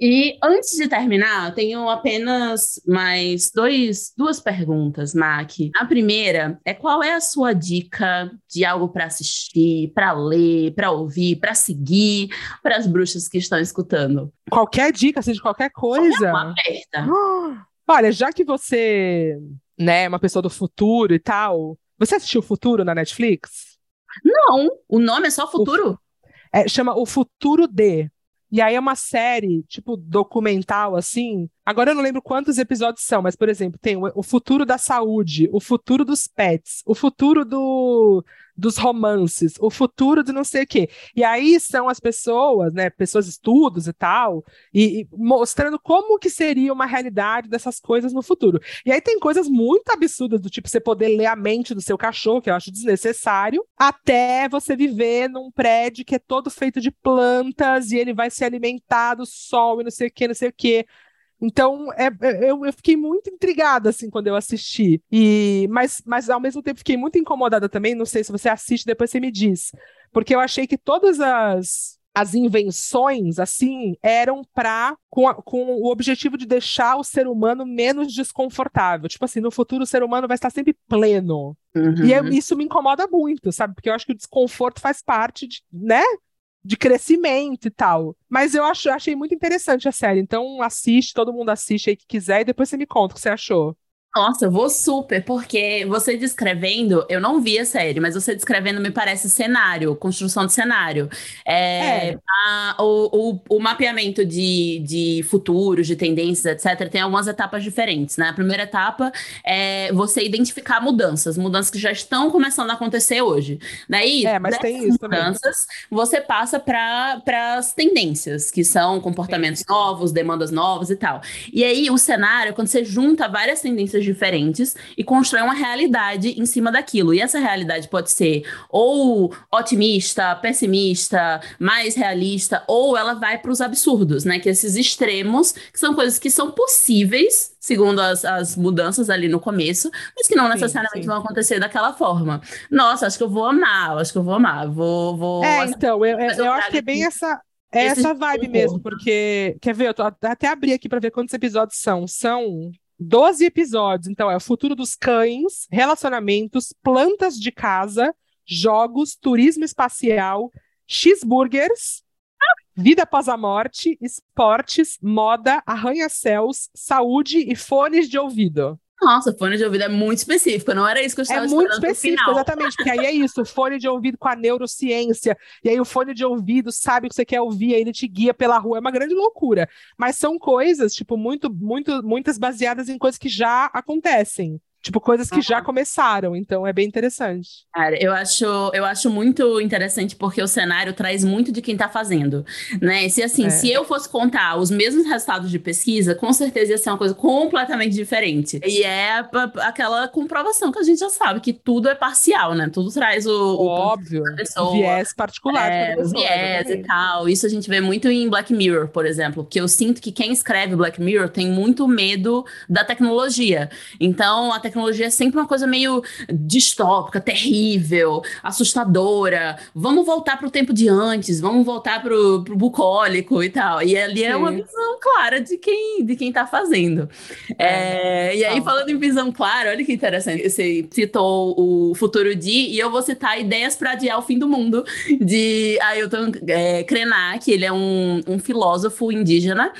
E antes de terminar, tenho apenas mais dois, duas perguntas, Mac. A primeira é qual é a sua dica de algo para assistir, para ler, para ouvir, para seguir, para as bruxas que estão escutando?
Qualquer dica, seja qualquer coisa.
Aberta.
Olha, já que você né, é uma pessoa do futuro e tal, você assistiu o Futuro na Netflix?
Não, o nome é só Futuro? O,
é, chama O Futuro de. E aí é uma série, tipo, documental, assim. Agora eu não lembro quantos episódios são, mas, por exemplo, tem o, futuro da saúde, o futuro dos pets, o futuro do, dos romances, o futuro de não sei o quê. E aí são as pessoas, né, pessoas estudos e tal, e, e, mostrando como que seria uma realidade dessas coisas no futuro. E aí tem coisas muito absurdas, do tipo você poder ler a mente do seu cachorro, que eu acho desnecessário, até você viver num prédio que é todo feito de plantas e ele vai se alimentar do sol e não sei o quê, não sei o quê. Então, é, é, eu, eu, fiquei muito intrigada, assim, quando eu assisti. E, mas, mas, ao mesmo tempo, fiquei muito incomodada também. Não sei se você assiste, depois você me diz. Porque eu achei que todas as, as invenções, assim, eram para com, com, o objetivo de deixar o ser humano menos desconfortável. Tipo assim, no futuro o ser humano vai estar sempre pleno. Uhum. E eu, isso me incomoda muito, sabe? Porque eu acho que o desconforto faz parte de, né? De crescimento e tal. Mas eu acho, achei muito interessante a série. Então assiste, todo mundo assiste aí que quiser e depois você me conta o que você achou.
Nossa, eu vou super, porque você descrevendo, eu não vi a série, mas você descrevendo me parece cenário, construção de cenário. É, é. A, o, o, o, mapeamento de, de futuros, de tendências, etc., tem algumas etapas diferentes, né? A primeira etapa é você identificar mudanças, mudanças que já estão começando a acontecer hoje. Daí,
é, mas tem isso
mudanças, também. você passa para as tendências, que são comportamentos novos, demandas novas e tal. E aí, o cenário, quando você junta várias tendências diferentes e constrói uma realidade em cima daquilo. E essa realidade pode ser ou otimista, pessimista, mais realista, ou ela vai para os absurdos, né? Que esses extremos, que são coisas que são possíveis, segundo as, as mudanças ali no começo, mas que não necessariamente sim, sim. vão acontecer daquela forma. Nossa, acho que eu vou amar, acho que eu vou amar. Vou, vou
é, então, eu, eu, eu acho que é bem essa. É essa vibe mesmo, porque, quer ver, eu tô, até abri aqui para ver quantos episódios são. São 12 episódios. Então, é o futuro dos cães, relacionamentos, plantas de casa, jogos, turismo espacial, cheeseburgers, vida após a morte, esportes, moda, arranha-céus, saúde e fones de ouvido.
Nossa, fone de ouvido é muito específico, não era isso que eu estava
É muito específico, exatamente, porque aí é isso, o fone de ouvido com a neurociência, e aí o fone de ouvido sabe o que você quer ouvir, aí ele te guia pela rua, é uma grande loucura. Mas são coisas, tipo, muito, muito, muitas baseadas em coisas que já acontecem. Tipo, coisas que já começaram, então é bem interessante.
Cara, eu acho, eu acho muito interessante porque o cenário traz muito de quem tá fazendo, né? Se assim, é. se eu fosse contar os mesmos resultados de pesquisa, com certeza ia ser uma coisa completamente diferente. E é aquela comprovação que a gente já sabe que tudo é parcial, né? Tudo traz o, o
óbvio, pessoa, viés particular,
é, pessoa, viés e tal. Isso a gente vê muito em Black Mirror, por exemplo, que eu sinto que quem escreve Black Mirror tem muito medo da tecnologia. Então, a tecnologia é sempre uma coisa meio distópica, terrível, assustadora. Vamos voltar para o tempo de antes, vamos voltar para o bucólico e tal. E ali é uma visão clara de quem de quem está fazendo. É, é, e aí, falando em visão clara, olha que interessante. Você citou o Futuro de e eu vou citar ideias para adiar o fim do mundo, de Ailton é, Krenak, ele é um, um filósofo indígena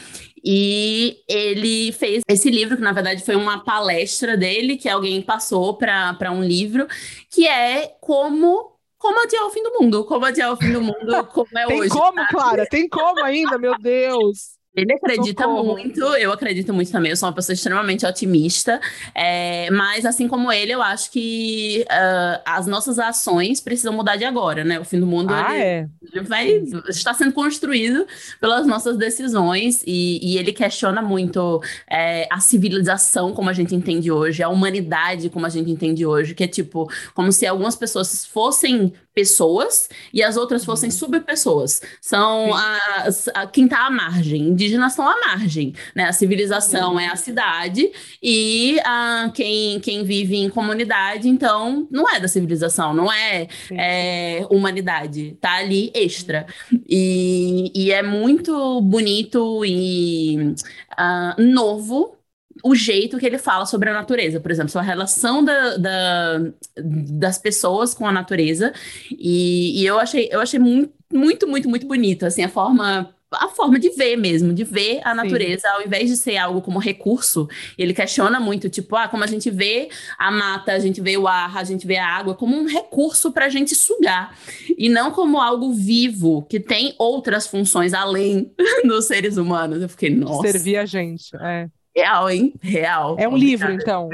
e ele fez esse livro, que na verdade foi uma palestra dele, que alguém passou para um livro, que é como como adiar o fim do mundo, como adiar o fim do mundo, como é
tem
hoje.
Tem como, sabe? Clara? Tem como ainda, meu Deus.
Ele acredita Socorro. muito, eu acredito muito também, eu sou uma pessoa extremamente otimista, é, mas assim como ele, eu acho que uh, as nossas ações precisam mudar de agora, né? O fim do mundo
ah,
ele,
é.
ele vai, está sendo construído pelas nossas decisões e, e ele questiona muito é, a civilização como a gente entende hoje, a humanidade como a gente entende hoje, que é tipo, como se algumas pessoas fossem pessoas e as outras fossem uhum. subpessoas. São as, a, quem está à margem. Indígenas estão à margem. Né? A civilização uhum. é a cidade e a, quem, quem vive em comunidade, então, não é da civilização, não é, é humanidade. Está ali extra. E, e é muito bonito e uh, novo o jeito que ele fala sobre a natureza, por exemplo, a relação da, da, das pessoas com a natureza. E, e, eu achei, eu achei muito, muito, muito, muito bonito, assim, a forma a forma de ver mesmo, de ver a natureza, Sim. ao invés de ser algo como recurso, ele questiona muito, tipo, ah, como a gente vê a mata, a gente vê o ar, a gente vê a água como um recurso para a gente sugar, e não como algo vivo, que tem outras funções além dos seres humanos. Eu fiquei, nossa.
Servir a gente, é.
Real, hein? Real.
É um livro, então.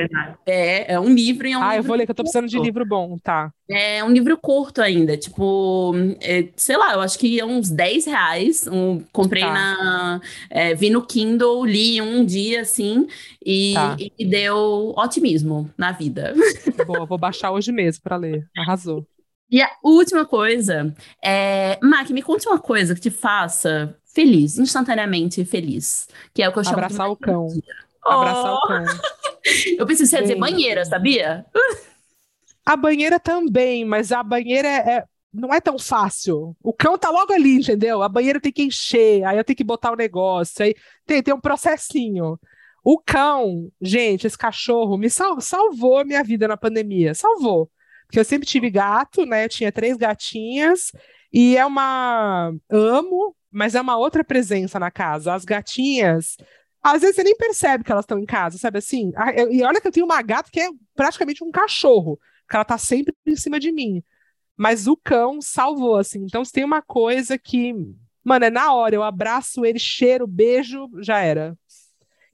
É, é um livro. É um
ah,
livro
eu vou ler, que eu tô precisando de livro bom, tá.
É um livro curto ainda, tipo, é, sei lá, eu acho que é uns 10 reais. Um, comprei tá. na. É, vi no Kindle, li um dia assim, e, tá. e deu otimismo na vida.
Boa, vou baixar hoje mesmo para ler. Arrasou.
E a última coisa é. Mac, me conte uma coisa que te faça feliz, instantaneamente feliz. Que é o que eu chamo
Abraçar o cão. Oh! Abraçar o cão.
eu pensei que você ia dizer banheira, sabia?
A banheira também, mas a banheira é, é, não é tão fácil. O cão tá logo ali, entendeu? A banheira tem que encher, aí eu tenho que botar o negócio, aí tem, tem um processinho. O cão, gente, esse cachorro me sal, salvou a minha vida na pandemia, salvou. Porque eu sempre tive gato, né? Eu tinha três gatinhas, e é uma. Amo, mas é uma outra presença na casa. As gatinhas, às vezes você nem percebe que elas estão em casa, sabe assim? E olha que eu tenho uma gata que é praticamente um cachorro, que ela tá sempre em cima de mim. Mas o cão salvou, assim. Então, se tem uma coisa que, mano, é na hora, eu abraço ele, cheiro, beijo, já era.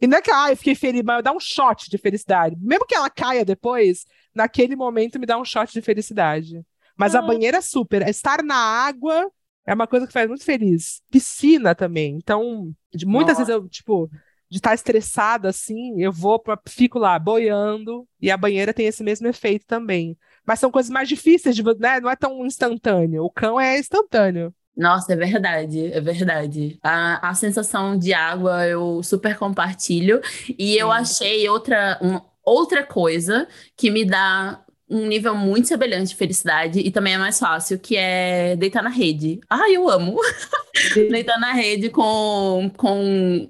E não é que, ah, eu fiquei feliz, mas dá um shot de felicidade. Mesmo que ela caia depois, naquele momento me dá um shot de felicidade. Mas ah. a banheira é super. Estar na água é uma coisa que faz muito feliz. Piscina também. Então, de, muitas Nossa. vezes eu, tipo, de estar estressada assim, eu vou pra, fico lá boiando e a banheira tem esse mesmo efeito também. Mas são coisas mais difíceis de, né? Não é tão instantâneo. O cão é instantâneo.
Nossa, é verdade, é verdade. A, a sensação de água eu super compartilho. E eu achei outra, um, outra coisa que me dá um nível muito semelhante de felicidade e também é mais fácil, que é deitar na rede. Ai, eu amo! deitar na rede com, com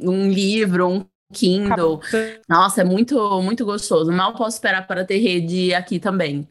um livro, um Kindle. Nossa, é muito, muito gostoso. Mal posso esperar para ter rede aqui também.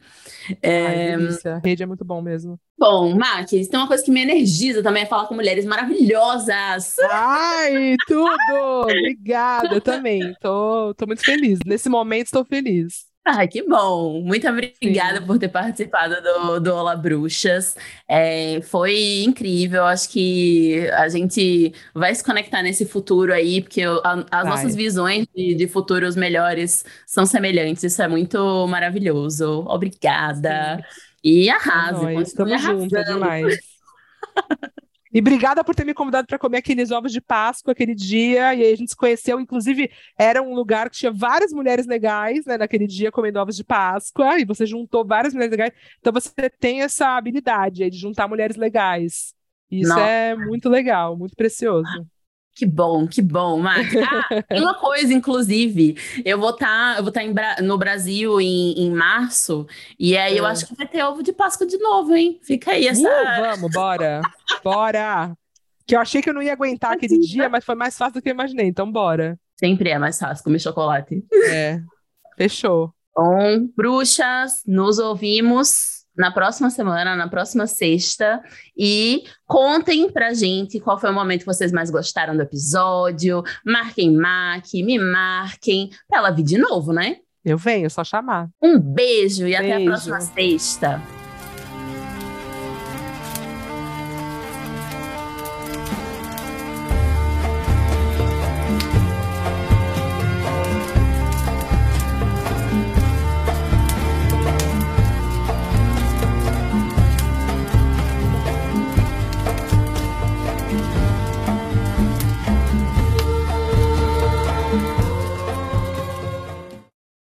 É... Ai, rede é muito bom mesmo.
Bom, Max, tem uma coisa que me energiza também é falar com mulheres maravilhosas.
Ai, tudo! Obrigada, eu também. Tô, tô muito feliz. Nesse momento, estou feliz.
Ah, que bom! Muito obrigada Sim. por ter participado do, do Olá Bruxas. É, foi incrível. Acho que a gente vai se conectar nesse futuro aí, porque a, as vai. nossas visões de, de, futuros melhores são semelhantes. Isso é muito maravilhoso. Obrigada. Sim. E arrase.
É estamos juntos, é demais. E obrigada por ter me convidado para comer aqueles ovos de Páscoa aquele dia. E aí a gente se conheceu. Inclusive, era um lugar que tinha várias mulheres legais, né, naquele dia, comendo ovos de Páscoa. E você juntou várias mulheres legais. Então você tem essa habilidade aí de juntar mulheres legais. Isso Nossa. é muito legal, muito precioso.
Que bom, que bom, Max. Ah, uma coisa, inclusive, eu vou estar, tá, eu vou estar tá no Brasil em, em março, e aí é. eu acho que vai ter ovo de Páscoa de novo, hein? Fica aí essa.
Uh, vamos, bora, bora. Que eu achei que eu não ia aguentar aquele dia, mas foi mais fácil do que eu imaginei, então bora.
Sempre é mais fácil comer chocolate.
É, fechou.
Bom, bruxas, nos ouvimos na próxima semana, na próxima sexta. E contem pra gente qual foi o momento que vocês mais gostaram do episódio. Marquem Mac, me marquem, pra ela vir de novo, né?
Eu venho, é só chamar.
Um beijo e beijo. até a próxima sexta.